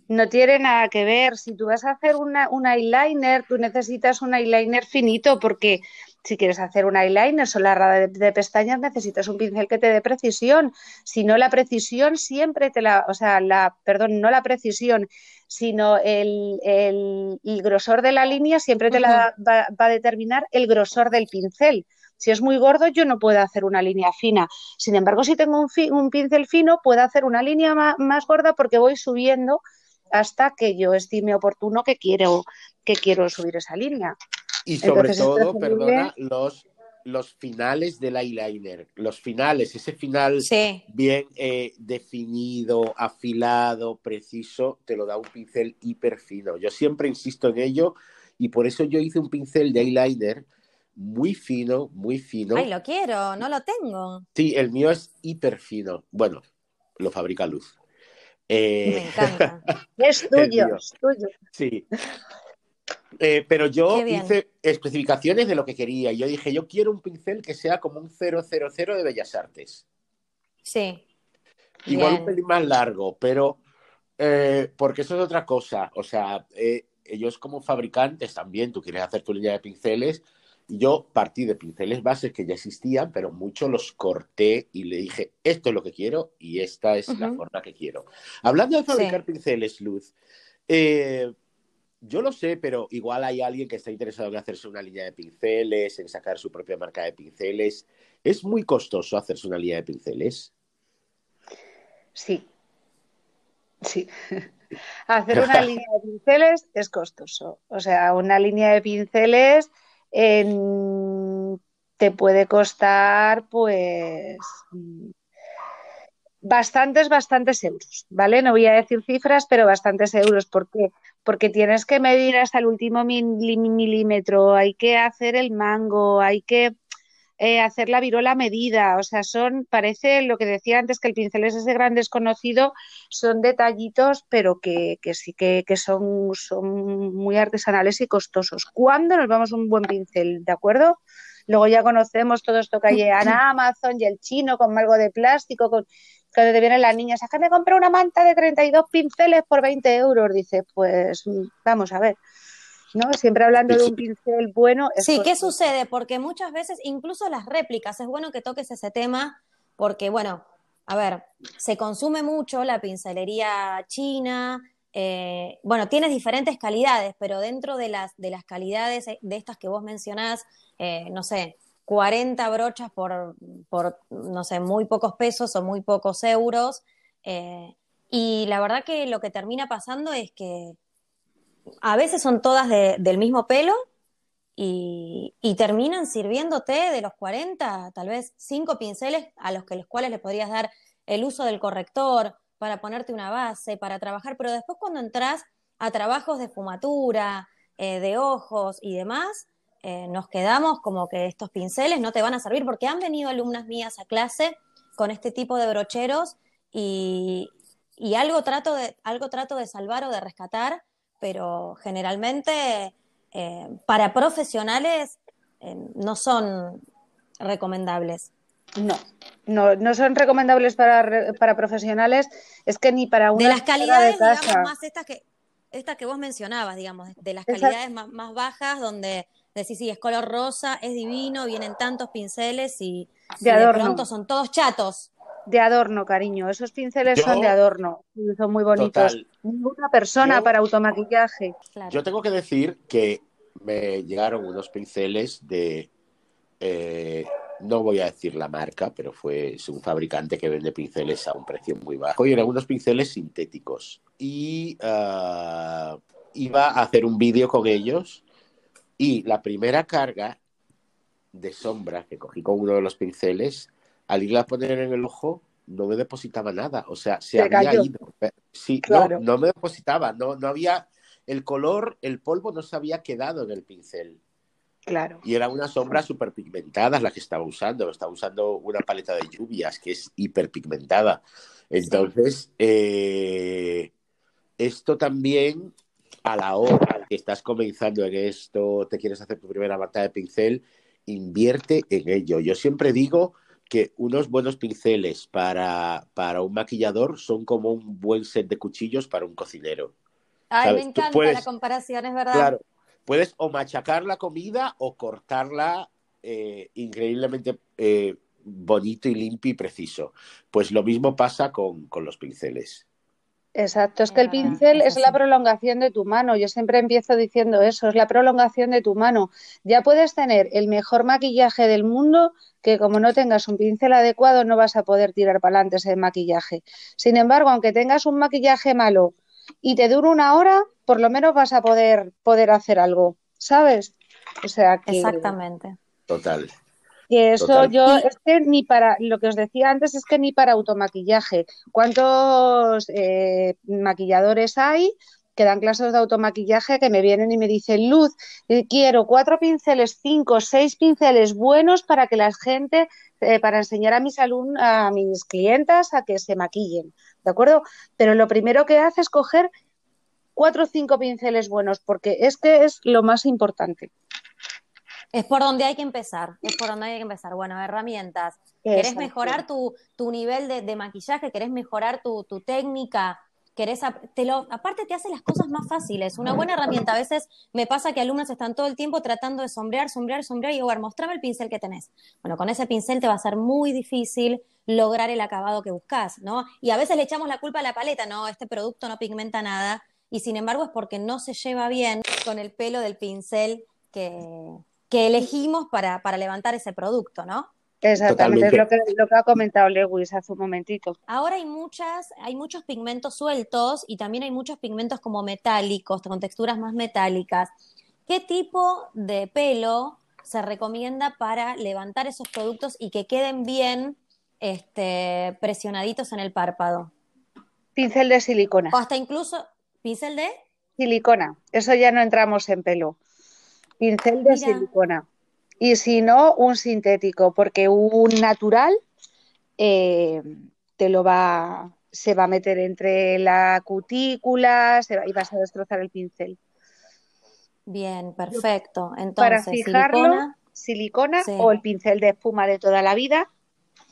No tiene nada que ver. Si tú vas a hacer una, un eyeliner, tú necesitas un eyeliner finito porque si quieres hacer un eyeliner o la rada de, pestañas, necesitas un pincel que te dé precisión. Si no, la precisión siempre te la, o sea, la, perdón, no la precisión, sino el, grosor de la línea siempre te la va, a determinar el grosor del pincel. Si es muy gordo, yo no puedo hacer una línea fina. Sin embargo, si tengo un, un pincel fino, puedo hacer una línea más, gorda porque voy subiendo hasta que yo estime oportuno que quiero, que quiero subir esa línea. Y sobre todo, perdona, los, los finales del eyeliner, los finales, ese final bien eh, definido, afilado, preciso, te lo da un pincel hiper fino. Yo siempre insisto en ello y por eso yo hice un pincel de eyeliner muy fino, muy fino. Ay, lo quiero, no lo tengo. Sí, el mío es hiper fino. Bueno, lo fabrica Luz. Me eh, encanta. *laughs* es tuyo, es tuyo. Sí. Eh, pero yo hice especificaciones de lo que quería. Yo dije, yo quiero un pincel que sea como un 000 de Bellas Artes. Sí. Igual un pelín más largo, pero eh, porque eso es otra cosa. O sea, eh, ellos como fabricantes también, tú quieres hacer tu línea de pinceles. Yo partí de pinceles bases que ya existían, pero muchos los corté y le dije, esto es lo que quiero y esta es la forma que quiero. Hablando de fabricar pinceles, Luz, eh, yo lo sé, pero igual hay alguien que está interesado en hacerse una línea de pinceles, en sacar su propia marca de pinceles. ¿Es muy costoso hacerse una línea de pinceles? Sí. Sí. *laughs* Hacer una *laughs* línea de pinceles es costoso. O sea, una línea de pinceles te puede costar, pues, bastantes, bastantes euros, ¿vale? No voy a decir cifras, pero bastantes euros. ¿Por qué? Porque tienes que medir hasta el último milímetro, hay que hacer el mango, hay que eh, hacer la virola medida, o sea, son, parece lo que decía antes, que el pincel es ese gran desconocido, son detallitos, pero que, sí que, son, son muy artesanales y costosos. ¿Cuándo nos vamos a un buen pincel? ¿De acuerdo? Luego ya conocemos todo esto que hay en *laughs* Amazon y el chino con algo de plástico, con que te vienen las niñas, es que me compré una manta de 32 pinceles por 20 euros. Dice, pues vamos a ver. ¿no? Siempre hablando de un pincel bueno. Sí, ¿qué sucede? Porque muchas veces, incluso las réplicas, es bueno que toques ese tema, porque, bueno, a ver, se consume mucho la pincelería china. Eh, bueno, tienes diferentes calidades, pero dentro de las, de las calidades de estas que vos mencionás, eh, no sé, 40 brochas por, por, no sé, muy pocos pesos o muy pocos euros. Eh, y la verdad que lo que termina pasando es que a veces son todas del mismo pelo y, terminan sirviéndote de los 40, tal vez 5 pinceles a los, que, los cuales le podrías dar el uso del corrector para ponerte una base, para trabajar, pero después cuando entras a trabajos de fumatura, eh, de ojos y demás, eh, nos quedamos como que estos pinceles no te van a servir porque han venido alumnas mías a clase con este tipo de brocheros y, y algo trato de, algo trato de salvar o de rescatar, pero generalmente eh, para profesionales eh, no son recomendables. No, no, no son recomendables para, para profesionales, es que ni para una de las calidades, de digamos, más estas que, estas que vos mencionabas, digamos, de las calidades más, más, bajas, donde decís, sí, es color rosa, es divino, vienen tantos pinceles y de, y de pronto son todos chatos de adorno, cariño. Esos pinceles son de adorno. Son muy bonitos. Ninguna persona para automaquillaje. Yo tengo que decir que me llegaron unos pinceles de. Eh, no voy a decir la marca, pero fue un fabricante que vende pinceles a un precio muy bajo. Y eran unos pinceles sintéticos. Y ah, iba a hacer un vídeo con ellos. Y la primera carga de sombra que cogí con uno de los pinceles al irla a poner en el ojo, no me depositaba nada. O sea, se había ido. Sí, no, no me depositaba. No, no había. El color, el polvo no se había quedado en el pincel. Claro. Y era una sombra súper pigmentada la que estaba usando. Estaba usando una paleta de lluvias que es hiperpigmentada. Entonces, eh, esto también, a la hora estás comenzando en esto, te quieres hacer tu primera batalla de pincel, invierte en ello. Yo siempre digo que unos buenos pinceles para, para un maquillador son como un buen set de cuchillos para un cocinero. Ay, me encanta la comparación, es verdad. Claro, puedes o machacar la comida o cortarla eh, increíblemente eh, bonito y limpio y preciso. Pues lo mismo pasa con, con los pinceles. Exacto, es que el pincel es la prolongación de tu mano. Yo siempre empiezo diciendo eso, es la prolongación de tu mano. Ya puedes tener el mejor maquillaje del mundo, que como no tengas un pincel adecuado no vas a poder tirar para adelante ese maquillaje. Sin embargo, aunque tengas un maquillaje malo y te dure una hora, por lo menos vas a poder, poder hacer algo, ¿sabes? O sea que... Exactamente. Total. Que eso yo, es que ni para, lo que os decía antes es que ni para automaquillaje. ¿Cuántos eh, maquilladores hay que dan clases de automaquillaje que me vienen y me dicen, Luz, eh, quiero cuatro pinceles, cinco, seis pinceles buenos para que la gente, eh, para enseñar a mis alumnos, a mis clientas a que se maquillen, ¿de acuerdo? Pero lo primero que hace es coger cuatro o cinco pinceles buenos, porque es que es lo más importante. Es por donde hay que empezar, es por donde hay que empezar. Bueno, herramientas. ¿Querés mejorar tu, tu nivel de, maquillaje? ¿Querés mejorar tu, tu técnica? ¿Querés te lo, aparte te hace las cosas más fáciles. Una buena herramienta. A veces me pasa que alumnos están todo el tiempo tratando de sombrear, sombrear, sombrear y bueno, mostrame el pincel que tenés. Bueno, con ese pincel te va a ser muy difícil lograr el acabado que buscas, ¿no? Y a veces le echamos la culpa a la paleta, no, este producto no pigmenta nada. Y sin embargo es porque no se lleva bien con el pelo del pincel que, que elegimos para, para levantar ese producto, ¿no? Exactamente, es lo que, lo que, ha comentado Lewis hace un momentito. Ahora hay muchas, hay muchos pigmentos sueltos y también hay muchos pigmentos como metálicos, con texturas más metálicas. ¿Qué tipo de pelo se recomienda para levantar esos productos y que queden bien este, presionaditos en el párpado? Pincel de silicona. O hasta incluso pincel de silicona. Eso ya no entramos en pelo pincel de silicona. Y si no, un sintético, porque un natural eh, te lo va, se va a meter entre la cutícula y vas a destrozar el pincel. Bien, perfecto. Entonces, para fijarlo, silicona, o el pincel de espuma de toda la vida,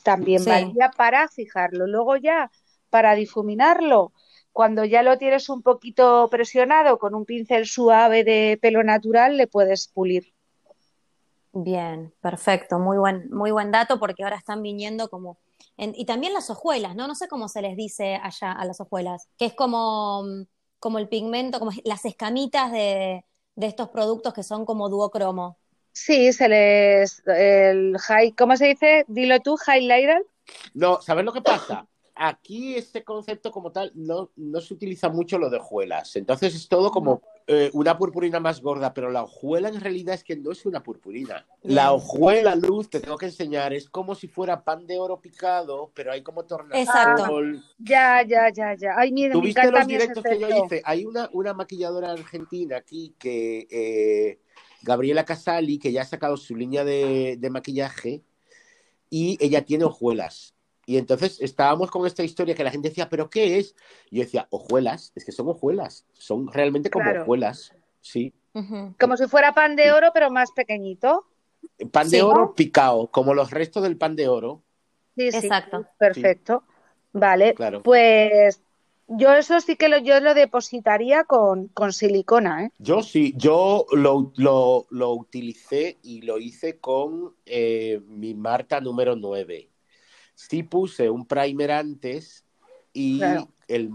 también valía para fijarlo. Luego ya, para difuminarlo, cuando ya lo tienes un poquito presionado con un pincel suave de pelo natural, le puedes pulir. Bien, perfecto, muy buen, muy buen dato porque ahora están viniendo como y también las hojuelas, ¿no? No sé cómo se les dice allá a las hojuelas, que es como, como el pigmento, como las escamitas de, de estos productos que son como duocromo. Sí, se les el high, ¿cómo se dice? Dilo tú, highlighter. No, ¿sabes lo que pasa? Aquí este concepto como tal no, no se utiliza mucho lo de hojuelas. Entonces es todo como eh, una purpurina más gorda, pero la hojuela en realidad es que no es una purpurina. La hojuela, Luz, te tengo que enseñar, es como si fuera pan de oro picado, pero hay como tornasol. Exacto. Ya, ya, ya, ya. Ay, mira, ¿Tuviste los directos que yo hice? Hay una, una maquilladora argentina aquí que... Eh, Gabriela Casali, que ya ha sacado su línea de, de maquillaje y ella tiene hojuelas Y entonces estábamos con esta historia que la gente decía, ¿pero qué es? Y yo decía, hojuelas, es que son hojuelas, son realmente como hojuelas, sí. Como si fuera pan de oro, pero más pequeñito. Pan de oro picado, como los restos del pan de oro. Sí, sí. Exacto. Perfecto. Vale. Pues yo eso sí que lo, yo lo depositaría con, silicona, ¿eh? Yo sí, yo lo, lo, utilicé y lo hice con eh, mi Marta número 9. Sí puse un primer antes y el,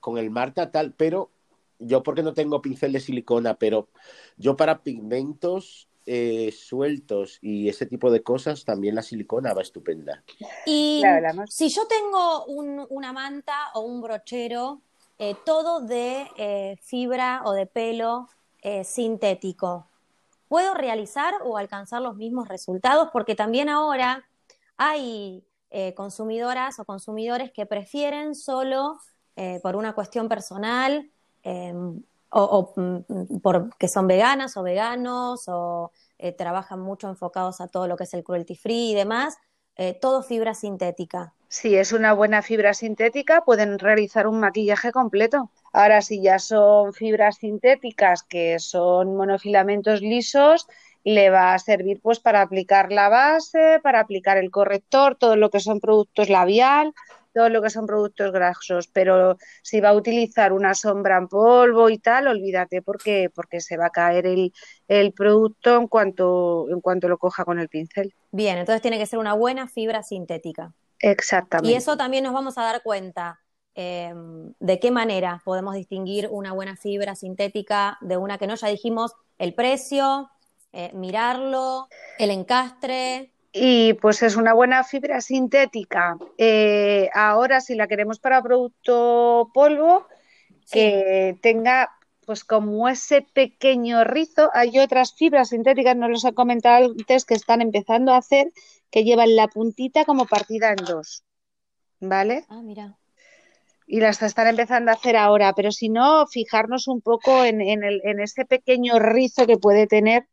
con el Marta tal, pero yo porque no tengo pincel de silicona, pero yo para pigmentos eh, sueltos y ese tipo de cosas, también la silicona va estupenda. Y si yo tengo una manta o un brochero, eh, todo de eh, fibra o de pelo sintético, ¿puedo realizar o alcanzar los mismos resultados? Porque también ahora hay consumidoras o consumidores que prefieren solo por una cuestión personal em, o, mm, porque son veganas o veganos o eh, trabajan mucho enfocados a todo lo que es el cruelty free y demás, eh, todo fibra sintética. Si es una buena fibra sintética, pueden realizar un maquillaje completo. Ahora, si ya son fibras sintéticas que son monofilamentos lisos, le va a servir pues para aplicar la base, para aplicar el corrector, todo lo que son productos labial, todo lo que son productos grasos, pero si va a utilizar una sombra en polvo y tal, olvídate porque, porque se va a caer el, producto en cuanto, en cuanto lo coja con el pincel. Bien, entonces tiene que ser una buena fibra sintética. Exactamente. Y eso también nos vamos a dar cuenta. Eh, de qué manera podemos distinguir una buena fibra sintética de una que no, ya dijimos el precio, eh, mirarlo, el encastre, y pues es una buena fibra sintética. Eh, ahora, si la queremos para producto polvo, que tenga pues como ese pequeño rizo, hay otras fibras sintéticas, no los he comentado antes, que están empezando a hacer, que llevan la puntita como partida en dos. ¿Vale? Ah, mira. Y las están empezando a hacer ahora, pero si no, fijarnos un poco en, el, en ese pequeño rizo que puede tener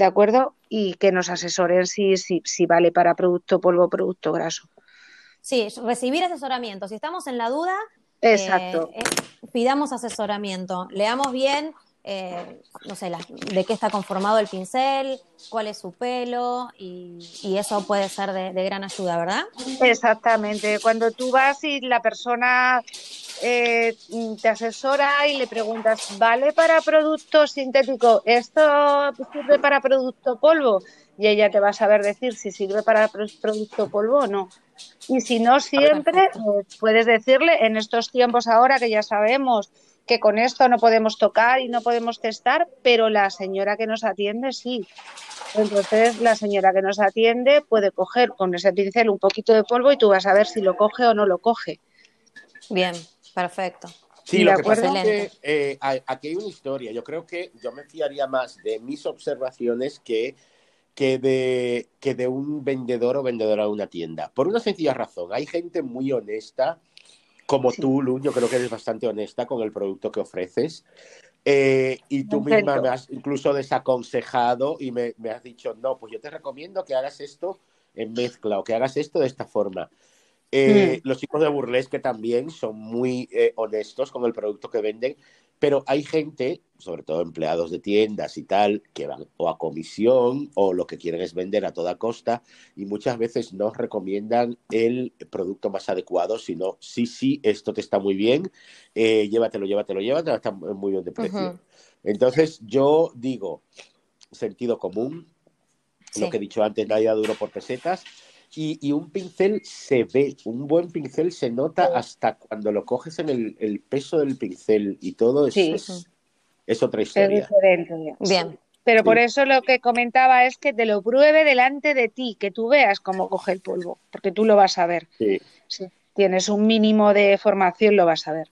¿de acuerdo? Y que nos asesoren si, si, si vale para producto polvo o producto graso. Sí, recibir asesoramiento. Si estamos en la duda, Exacto. Eh, eh, pidamos asesoramiento. Leamos bien, eh, no sé, de qué está conformado el pincel, cuál es su pelo, y, eso puede ser de, de, gran ayuda, ¿verdad? Exactamente. Cuando tú vas y la persona eh, te asesora y le preguntas, ¿vale para producto sintético? ¿Esto sirve para producto polvo? Y ella te va a saber decir si sirve para producto polvo o no. Y si no, siempre eh, puedes decirle en estos tiempos ahora que ya sabemos que con esto no podemos tocar y no podemos testar, pero la señora que nos atiende sí. Entonces la señora que nos atiende puede coger con ese pincel un poquito de polvo y tú vas a ver si lo coge o no lo coge. Bien, Perfecto. Sí, lo que pasa es que eh, aquí hay una historia. Yo creo que yo me fiaría más de mis observaciones que, que, de, que de un vendedor o vendedora de una tienda. Por una sencilla razón. Hay gente muy honesta, como tú, Lu, yo creo que eres bastante honesta con el producto que ofreces. Eh, y tú misma me has incluso desaconsejado y me, me, has dicho, no, pues yo te recomiendo que hagas esto en mezcla o que hagas esto de esta forma. Eh, mm. Los chicos de Burlesque también son muy eh, honestos con el producto que venden, pero hay gente, sobre todo empleados de tiendas y tal, que van o a comisión o lo que quieren es vender a toda costa y muchas veces no recomiendan el producto más adecuado, sino sí, sí, esto te está muy bien, eh, llévatelo, llévatelo, llévatelo, está muy bien de precio. Entonces yo digo, sentido común, lo que he dicho antes, nadie duro por pesetas y, un pincel se ve, un buen pincel se nota hasta cuando lo coges en el, peso del pincel y todo es, es, otra historia. Es diferente. Bien. Pero por eso lo que comentaba es que te lo pruebe delante de ti, que tú veas cómo coge el polvo, porque tú lo vas a ver. Sí. Si tienes un mínimo de formación, lo vas a ver.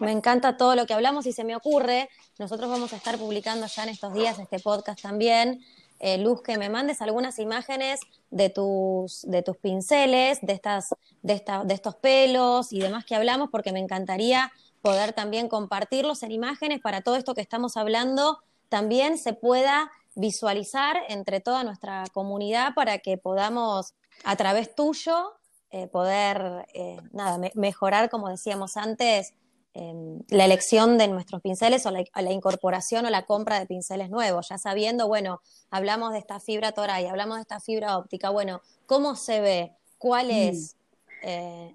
Me encanta todo lo que hablamos y se me ocurre, nosotros vamos a estar publicando ya en estos días este podcast también, eh, Luz, que me mandes algunas imágenes de tus, de tus pinceles, de, estas, de, de estos pelos y demás que hablamos, porque me encantaría poder también compartirlos en imágenes para todo esto que estamos hablando, también se pueda visualizar entre toda nuestra comunidad para que podamos, a través tuyo, eh, poder nada, mejorar, como decíamos antes, em, la elección de nuestros pinceles o la, incorporación o la compra de pinceles nuevos, ya sabiendo, bueno, hablamos de esta fibra toray, hablamos de esta fibra óptica, bueno, ¿cómo se ve? ¿Cuál mm. es?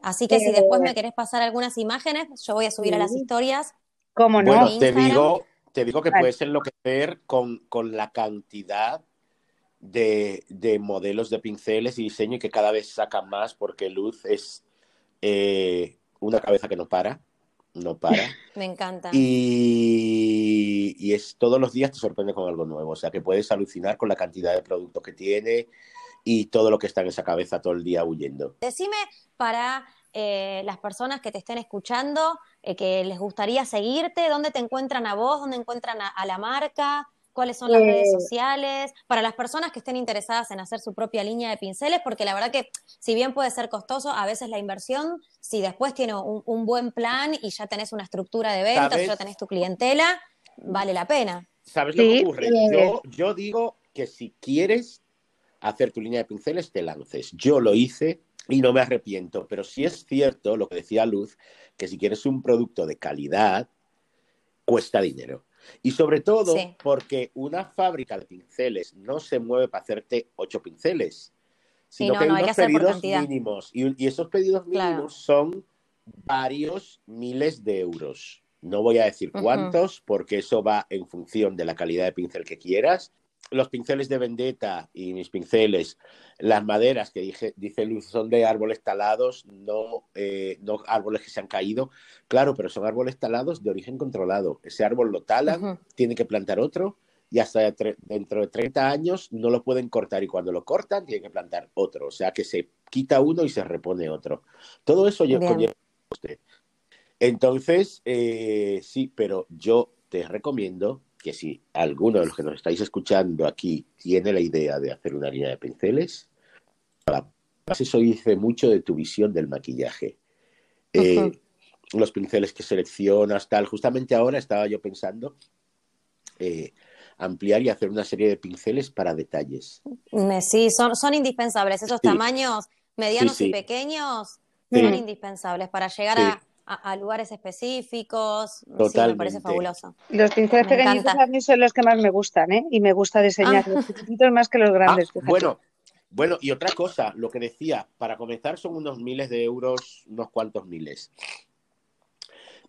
así que si después me querés pasar algunas imágenes, yo voy a subir a las historias. ¿Cómo no? Bueno, te digo, te digo que puedes enloquecer con, con la cantidad de, de, modelos de pinceles y diseño y que cada vez sacan más porque Luz es eh, una cabeza que no para, no para. *laughs* Me encanta. Y, y, es todos los días te sorprende con algo nuevo, o sea que puedes alucinar con la cantidad de productos que tiene y todo lo que está en esa cabeza todo el día huyendo. Decime para eh, las personas que te estén escuchando, eh, que les gustaría seguirte, dónde te encuentran a vos, dónde encuentran a la marca cuáles son las redes eh. sociales, para las personas que estén interesadas en hacer su propia línea de pinceles, porque la verdad que si bien puede ser costoso, a veces la inversión, si después tiene un, buen plan y ya tenés una estructura de ventas, ya tenés tu clientela, vale la pena. ¿Sabes lo que ocurre? Yo, yo digo que si quieres hacer tu línea de pinceles, te lances. Yo lo hice y no me arrepiento, pero sí es cierto lo que decía Luz, que si quieres un producto de calidad, cuesta dinero. Y sobre todo porque una fábrica de pinceles no se mueve para hacerte ocho pinceles, sino que hay unos pedidos mínimos. Y, esos pedidos mínimos son varios miles de euros. No voy a decir cuántos, porque eso va en función de la calidad de pincel que quieras los pinceles de vendetta y mis pinceles, las maderas que dije, dice Luz son de árboles talados, no, eh, no árboles que se han caído. Claro, pero son árboles talados de origen controlado. Ese árbol lo talan, tiene que plantar otro y hasta dentro de 30 años no lo pueden cortar y cuando lo cortan tienen que plantar otro. O sea que se quita uno y se repone otro. Todo eso conlleva usted. Entonces, eh, sí, pero yo te recomiendo que si alguno de los que nos estáis escuchando aquí tiene la idea de hacer una línea de pinceles, eso dice mucho de tu visión del maquillaje. Eh, los pinceles que seleccionas, tal. Justamente ahora estaba yo pensando eh, ampliar y hacer una serie de pinceles para detalles. Sí, son, son indispensables. Esos tamaños medianos y pequeños son indispensables para llegar a a, lugares específicos. Sí, me parece fabuloso. Los pinceles pequeñitos a mí son los que más me gustan, ¿eh? Y me gusta diseñar ah. los chiquititos más que los grandes. Ah, bueno, bueno, y otra cosa, lo que decía, para comenzar son unos miles de euros, unos cuantos miles.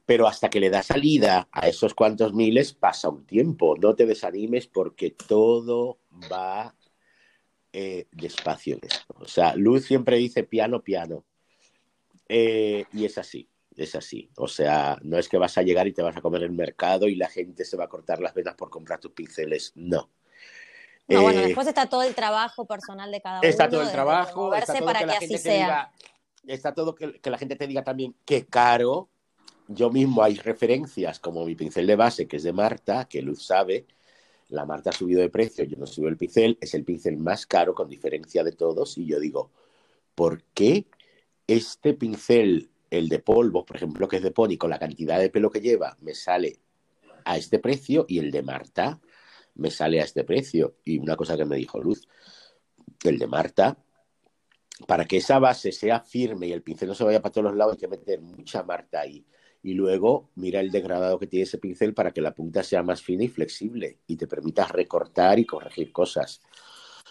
Pero hasta que le da salida a esos cuantos miles pasa un tiempo. No te desanimes porque todo va eh, despacio en esto. O sea, Luz siempre dice piano, piano. Eh, y es así es así. O sea, no es que vas a llegar y te vas a comer el mercado y la gente se va a cortar las venas por comprar tus pinceles. No. No, bueno, eh, después está todo el trabajo personal de cada uno. Está todo el trabajo, está todo para que, así sea. está todo que, que, la gente te diga también qué caro. Yo mismo hay referencias como mi pincel de base, que es de Marta, que Luz sabe. La Marta ha subido de precio, yo no subo el pincel, es el pincel más caro con diferencia de todos. Y yo digo, ¿por qué este pincel el de polvo, por ejemplo, que es de Pony, con la cantidad de pelo que lleva, me sale a este precio y el de Marta me sale a este precio. Y una cosa que me dijo Luz, el de Marta, para que esa base sea firme y el pincel no se vaya para todos los lados, hay que meter mucha Marta ahí. Y luego mira el degradado que tiene ese pincel para que la punta sea más fina y flexible y te permita recortar y corregir cosas.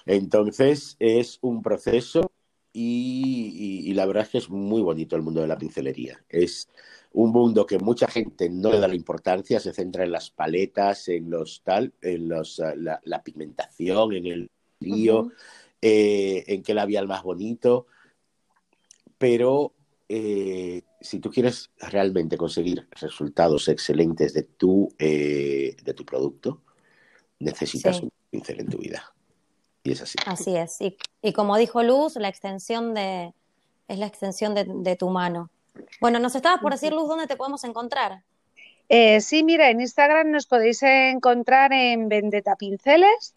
Entonces es un proceso y, la verdad es que es muy bonito el mundo de la pincelería. Es un mundo que mucha gente no le da la importancia, se centra en las paletas, en los tal, en los, eh, la, pigmentación, en el lío, eh, en qué labial más bonito. Pero eh, si tú quieres realmente conseguir resultados excelentes de tu, de tu producto, necesitas un pincel en tu vida. Y es así. Así es. Y, como dijo Luz, la extensión de, es la extensión de, tu mano. Bueno, nos estabas por decir, Luz, ¿dónde te podemos encontrar? Eh, sí, mira, en Instagram nos podéis encontrar en Vendetta Pinceles,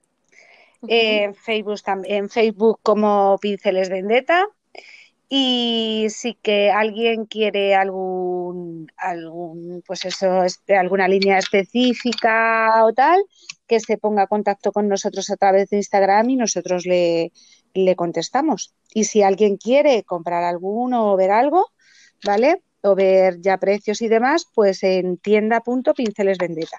en, Facebook, en Facebook como Pinceles Vendetta y si que alguien quiere algún, algún, pues eso, alguna línea específica o tal, que se ponga en contacto con nosotros a través de Instagram y nosotros le, le contestamos. Y si alguien quiere comprar alguno o ver algo, ¿vale? O ver ya precios y demás, pues en tienda.pincelesvendeta.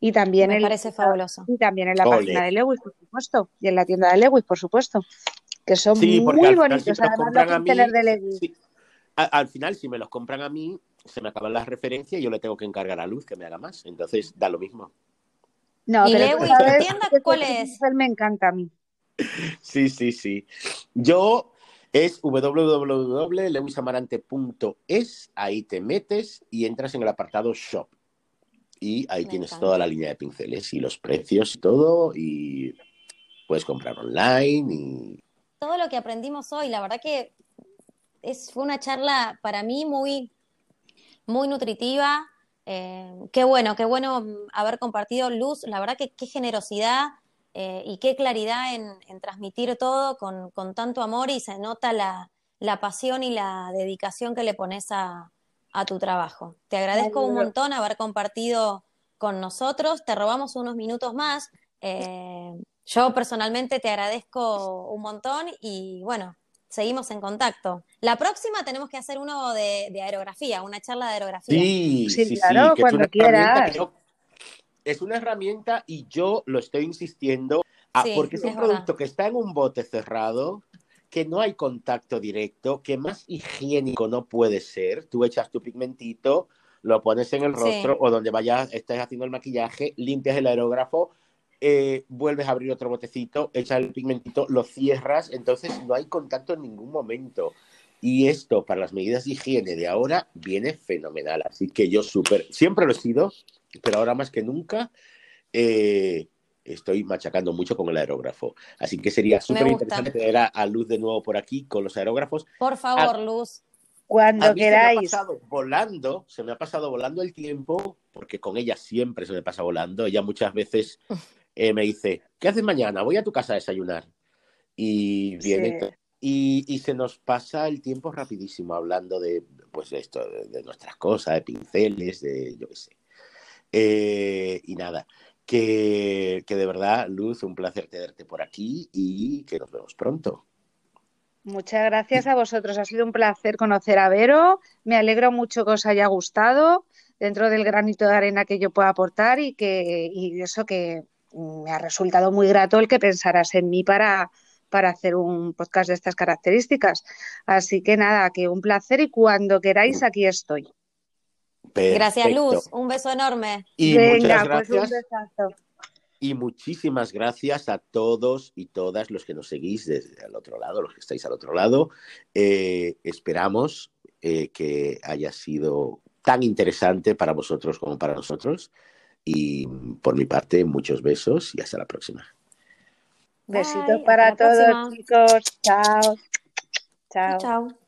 Y también Me en, parece fabuloso. Y también en la página de Lewis, por supuesto. Y en la tienda de Lewis, por supuesto. Que son muy bonitos, además los pinceles de Lewis. Al, final, si me los compran a mí, se me acaban las referencias y yo le tengo que encargar a Luz que me haga más. Entonces, da lo mismo. No, ¿Y Lewis, tienda cuál es? Me encanta a mí. Sí, sí, sí. Yo es www.lewisamarante.es, ahí te metes y entras en el apartado Shop. Y ahí tienes toda la línea de pinceles y los precios y todo, y puedes comprar online y... Todo lo que aprendimos hoy, la verdad que es, fue una charla para mí muy, muy nutritiva. Eh, qué bueno, qué bueno haber compartido luz. La verdad que qué generosidad eh, y qué claridad en, transmitir todo con, tanto amor y se nota la, pasión y la dedicación que le pones a, tu trabajo. Te agradezco un montón haber compartido con nosotros, te robamos unos minutos más. Eh, yo personalmente te agradezco un montón y bueno, seguimos en contacto. La próxima tenemos que hacer uno de, aerografía, una charla de aerografía. Sí, sí, claro, cuando quieras es una herramienta y yo lo estoy insistiendo porque es un producto que está en un bote cerrado, que no hay contacto directo, que más higiénico no puede ser. Tú echas tu pigmentito, lo pones en el rostro o donde vayas, estés haciendo el maquillaje, limpias el aerógrafo, eh, vuelves a abrir otro botecito, echas el pigmentito, lo cierras, entonces no hay contacto en ningún momento. Y esto, para las medidas de higiene de ahora, viene fenomenal. Así que yo súper, siempre lo he sido, pero ahora más que nunca eh, estoy machacando mucho con el aerógrafo. Así que sería súper interesante tener a, Luz de nuevo por aquí con los aerógrafos. Por favor, Luz. Cuando queráis. Se me ha pasado volando, se me ha pasado volando el tiempo, porque con ella siempre se me pasa volando. Ella muchas veces *laughs* eh, me dice, ¿qué haces mañana? Voy a tu casa a desayunar. Y viene y, se nos pasa el tiempo rapidísimo hablando de, pues, esto, de, nuestras cosas, de pinceles, de yo qué sé. Eh, y nada, que, que, de verdad, Luz, un placer tenerte por aquí y que nos vemos pronto. Muchas gracias a vosotros. Ha sido un placer conocer a Vero. Me alegro mucho que os haya gustado dentro del granito de arena que yo pueda aportar y que y eso que me ha resultado muy grato el que pensaras en mí para, para hacer un podcast de estas características. Así que nada, que un placer y cuando queráis aquí estoy. Gracias, Luz. Un beso enorme. Y muchas pues gracias. Y muchísimas gracias a todos y todas los que nos seguís desde el otro lado, los que estáis al otro lado. Eh, esperamos eh, que haya sido tan interesante para vosotros como para nosotros. Y por mi parte, muchos besos y hasta la próxima. Besitos para todos, chicos. Chao. Chao. Chao.